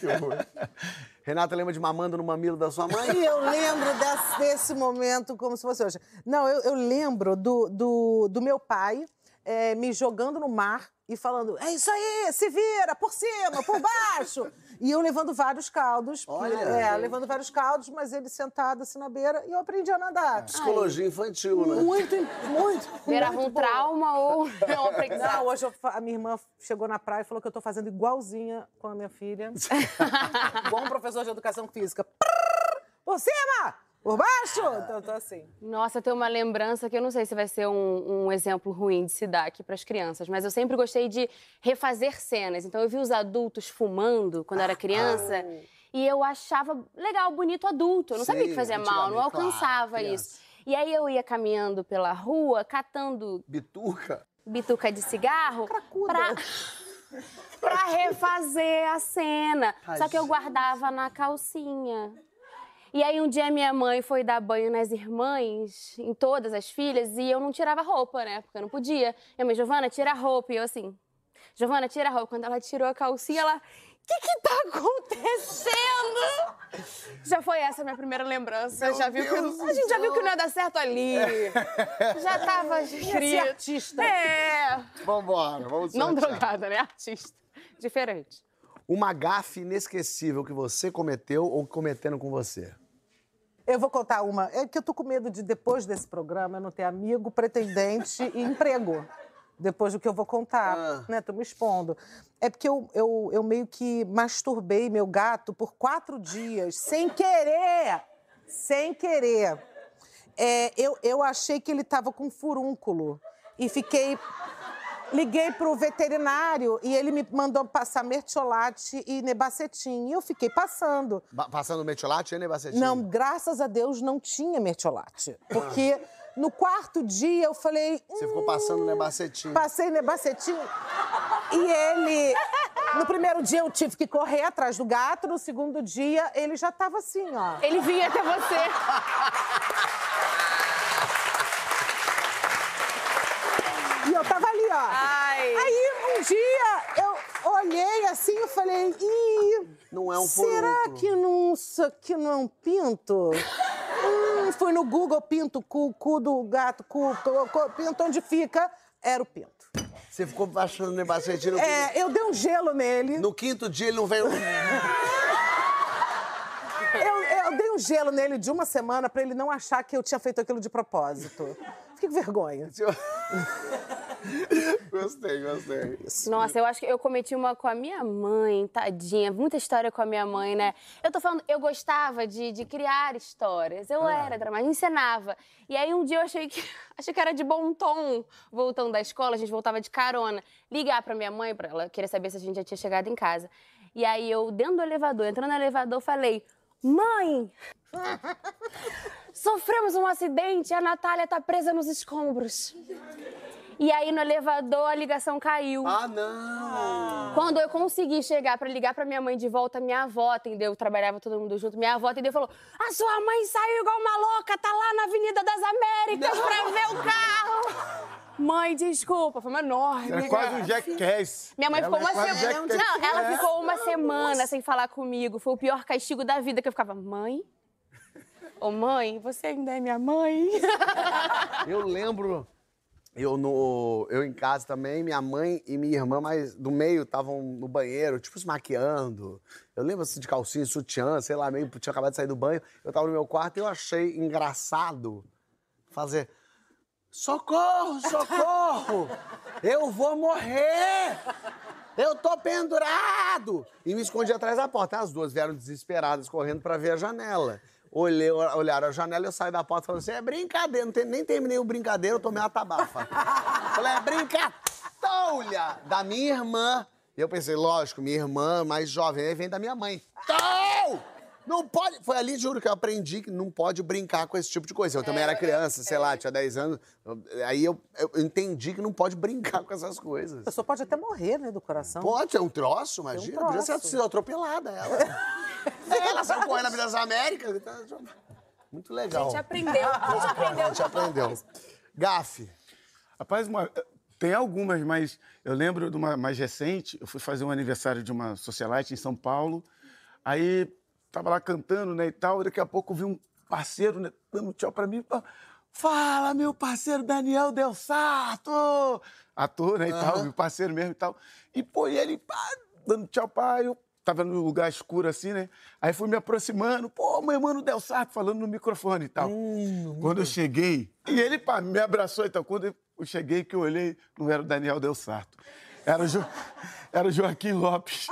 Que horror. *laughs* Renata lembra de mamando no mamilo da sua mãe? E eu lembro desse, desse momento como se fosse hoje. Não, eu, eu lembro do, do, do meu pai eh, me jogando no mar e falando: é isso aí, se vira, por cima, por baixo. E eu levando vários caldos. Olha. É, levando vários caldos, mas ele sentado assim na beira e eu aprendi a nadar. Psicologia infantil, né? Muito, muito. Muito *laughs* um bom. trauma ou é um *laughs* aprendizado? Não, hoje eu a minha irmã chegou na praia e falou que eu tô fazendo igualzinha com a minha filha. *laughs* Um professor de educação física. Por cima! Por baixo! Então eu tô assim. Nossa, tenho uma lembrança que eu não sei se vai ser um, um exemplo ruim de se dar aqui para as crianças, mas eu sempre gostei de refazer cenas. Então eu vi os adultos fumando quando eu era criança e eu achava legal, bonito adulto. Eu não sabia Sei, que fazia mal, não claro, alcançava criança. isso. E aí eu ia caminhando pela rua, catando Bituca? bituca de cigarro Cracuda. pra, pra refazer a cena. Só que eu guardava na calcinha. E aí um dia minha mãe foi dar banho nas irmãs, em todas as filhas, e eu não tirava roupa, né? Porque eu não podia. Minha mãe, Giovana, tira a roupa. E eu assim, Giovana, tira a roupa. Quando ela tirou a calcinha, ela. O que que tá acontecendo? Já foi essa a minha primeira lembrança. Meu já viu que a gente já viu que não ia dar certo ali. *laughs* Já tava ser escrito. artista. É. Vambora, vamos Não sortear. drogada, né? Artista. Diferente. Uma gafe inesquecível que você cometeu ou cometeram com você? Eu vou contar uma. É que eu tô com medo de, depois desse programa, eu não ter amigo, pretendente e emprego. Depois do que eu vou contar, Ah. né? Tô me expondo. É porque eu, eu, eu meio que masturbei meu gato por quatro dias, sem querer. Sem querer. É, eu, eu achei que ele tava com furúnculo. E fiquei. Liguei pro veterinário e ele me mandou passar mertiolate e nebacetim. E eu fiquei passando. Ba- Passando metiolate, né, Bacetinho? Não, graças a Deus não tinha mertiolate. Porque *laughs* no quarto dia eu falei. Você "Hum, ficou passando, né, Bacetinho? Passei nebacetim. E ele. No primeiro dia eu tive que correr atrás do gato, no segundo dia ele já tava assim, ó. Ele vinha até você. *laughs* E eu tava ali, ó. Ai. Aí um dia eu olhei assim e falei, ih. Não é um Será que não, isso aqui não é um pinto? hum, fui no Google, pinto, cu, cu do gato, cu, cu, cu, pinto, onde fica? Era o pinto. Você ficou passando, né, Bacetinho? No, É, eu dei um gelo nele. no quinto dia ele não veio... Eu, eu dei um gelo nele de uma semana pra ele não achar que eu tinha feito aquilo de propósito. Fiquei com vergonha. *laughs* gostei, gostei. Nossa, eu acho que eu cometi uma com a minha mãe, tadinha. Muita história com a minha mãe, né? Eu tô falando, eu gostava de, de criar histórias. Eu era dramática, encenava. E aí um dia eu achei que *laughs* achei que era de bom tom, voltando da escola, a gente voltava de carona. Ligar pra minha mãe, pra ela querer saber se a gente já tinha chegado em casa. E aí eu, dentro do elevador, entrando no elevador, falei: Mãe! *laughs* Sofremos um acidente e a Natália tá presa nos escombros. E aí no elevador a ligação caiu. Ah, não! Quando eu consegui chegar pra ligar pra minha mãe de volta, minha avó atendeu, trabalhava todo mundo junto. Minha avó atendeu e falou: A sua mãe saiu igual uma louca, tá lá na Avenida das Américas pra ver o carro. Mãe, desculpa, foi uma enorme. Era quase um Jackass. Minha mãe Ela ficou é uma quase semana. Não, ela É. ficou uma semana sem falar comigo. Foi o pior castigo da vida que eu ficava, mãe? Ô mãe, você ainda é minha mãe? *laughs* Eu lembro, eu, no, eu em casa também, minha mãe e minha irmã, mas do meio, estavam no banheiro, tipo, se maquiando. Eu lembro assim de calcinha, sutiã, sei lá, meio tinha acabado de sair do banho. Eu tava no meu quarto e eu achei engraçado fazer. Socorro, socorro! Eu vou morrer! Eu tô pendurado! E me escondi atrás da porta. As duas vieram desesperadas, correndo pra ver a janela. Olhei, olharam a janela, eu saí da porta e falei assim: é brincadeira, não tem- nem terminei o brincadeiro, eu tomei uma tabafa. *laughs* falei, é brincadeira da minha irmã. E eu pensei, lógico, minha irmã mais jovem, vem da minha mãe. *laughs* Não! Não pode. Foi ali, juro, que eu aprendi que não pode brincar com esse tipo de coisa. Eu também era criança, sei lá, tinha 10 anos. Aí eu, eu entendi que não pode brincar *laughs* com essas coisas. A pessoa pode até morrer, né, do coração. Pode, é um troço, imagina. É um Podia ser troço. atropelada ela. *laughs* É, ela saiu correndo das Américas. então, Muito A legal. gente aprendeu, a gente aprendeu. A gente *laughs* aprendeu. Gafe. Rapaz, uma- tem algumas, mas eu lembro de uma mais recente. Eu fui fazer um aniversário de uma socialite em São Paulo. Aí tava lá cantando, né, e tal. E daqui a pouco vi um parceiro, né, dando tchau pra mim. Fala, meu parceiro Daniel Del Sarto! Ator, né, e tal, meu parceiro mesmo e tal. E, pô, e ele pá, dando tchau pra eu. Tava num lugar escuro assim, né? Aí fui me aproximando. Pô, meu irmão Del Sarto falando no microfone e tal. Quando eu cheguei, e ele pá, me abraçou e tal. Quando eu cheguei, que eu olhei, não era o Daniel Del Sarto. Era o, jo... *laughs* era o Joaquim Lopes.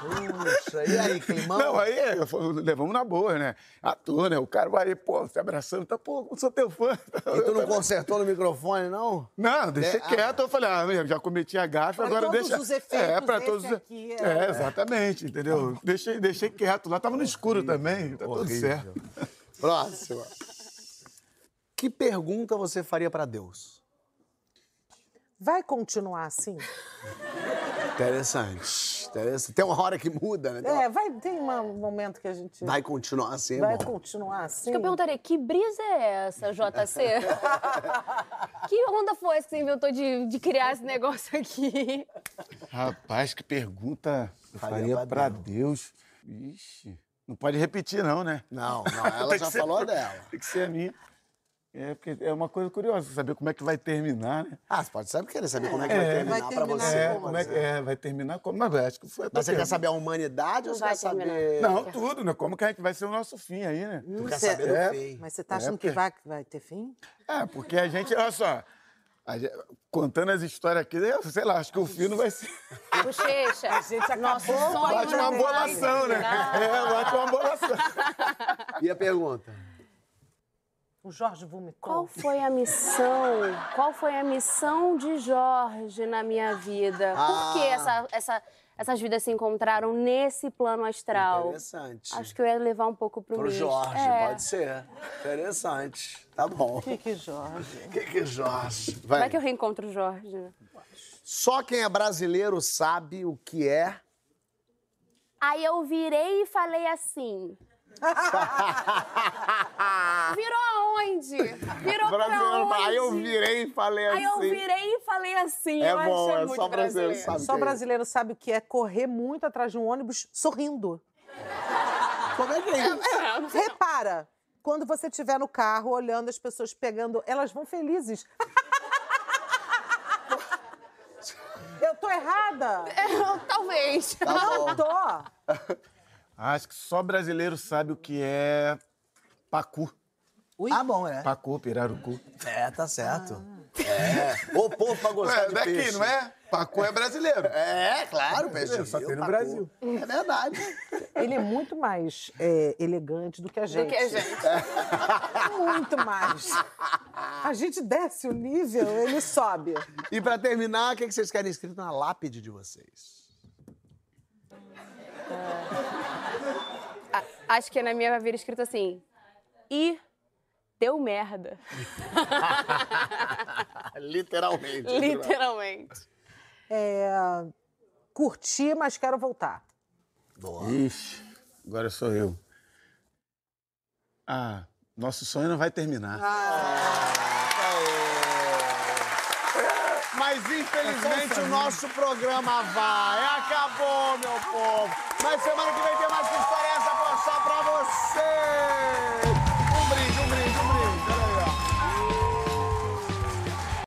Puxa, e aí, climão? Não, aí é, levamos na boa, né? Ator, né? O cara vai, pô, se abraçando, tá, pô, eu sou teu fã. E tu não consertou no microfone, não? Não, deixei É, ah. quieto. Eu falei, ah, já cometi a gafe, Pra agora todos deixa... os efeitos, é, pra todos os... aqui é- É, exatamente, entendeu? Deixei, deixei quieto. Lá tava no escuro também, tá tudo Horrível. certo. Próxima. Que pergunta você faria pra Deus? Vai continuar assim? Interessante. Interessante. Tem uma hora que muda, né? Tem uma- É, vai, tem um momento que a gente Vai continuar assim, é vai bom. continuar assim. Eu perguntaria, que brisa é essa, JC? *laughs* que onda foi essa que você inventou de, de criar esse negócio aqui? Rapaz, que pergunta eu Faria faria pra pra Deus. Ixi, não pode repetir não, né? Não, não, *laughs* ela já que falou dela. Tem que ser a minha. É, porque é uma coisa curiosa, saber como é que vai terminar, né? Ah, você pode saber, querer saber como é que vai É. terminar Vai pra terminar você. É, como é, que- é, vai terminar como? Mas acho que foi a Mas você quer saber a humanidade ou Não você vai quer saber... terminar. Não, tudo, né? Como que a gente vai ser o nosso fim aí, né? Tu quer saber do É. fim. Mas você tá É, achando porque- que vai, vai ter fim? É, porque a gente, olha só, a gente- contando as histórias aqui, eu sei lá, acho que o fim não vai ser. *laughs* Bochecha, nosso sonho... Bate uma não vai bolação, né? terminar. É, bate uma bolação. E a pergunta? O Jorge vomitou. Qual foi a missão? Qual foi a missão de Jorge na minha vida? Por que Ah. essa, essa, essas vidas se encontraram nesse plano astral? Interessante. Acho que eu ia levar um pouco pro, Pro. Jorge, É. pode ser. Interessante. Tá bom. O que que Jorge? O *laughs* que que Jorge? Vai Vai. que eu reencontro o Jorge. né? Só quem é brasileiro sabe o que é... Aí eu virei e falei assim. *laughs* Virou aonde? Virou pra Brasileiro, onde? aí eu virei e falei Aí eu assim. virei e falei assim. É bom, é muito só brasileiro brasileiro. sabe. Só é brasileiro sabe o que é correr muito atrás de um ônibus sorrindo. Como é que é isso? Repara, quando você estiver no carro olhando as pessoas pegando, elas vão felizes. *laughs* Eu tô errada? É, Talvez. Tá. Não tô. Acho que só brasileiro sabe o que é pacu. Ah, bom, é. Pacu, pirarucu. É, tá certo. É. O povo pra gostar de daqui, peixe. não é? Pacu é brasileiro. É, claro, peixe. Só tem no pacu. Brasil. É verdade. Ele é muito mais é, elegante do que a gente. Do que a gente. Muito mais. A gente desce o nível, ele sobe. E pra terminar, o que que vocês querem escrito na lápide de vocês? Acho que na minha vai vir escrito assim. E deu merda. *laughs* Literalmente. Literalmente. É, curti, mas quero voltar. Ixi, agora sou eu. Ah, nosso sonho não vai terminar. Mas infelizmente o nosso programa vai. Acabou, meu povo. Mas semana que vem tem mais que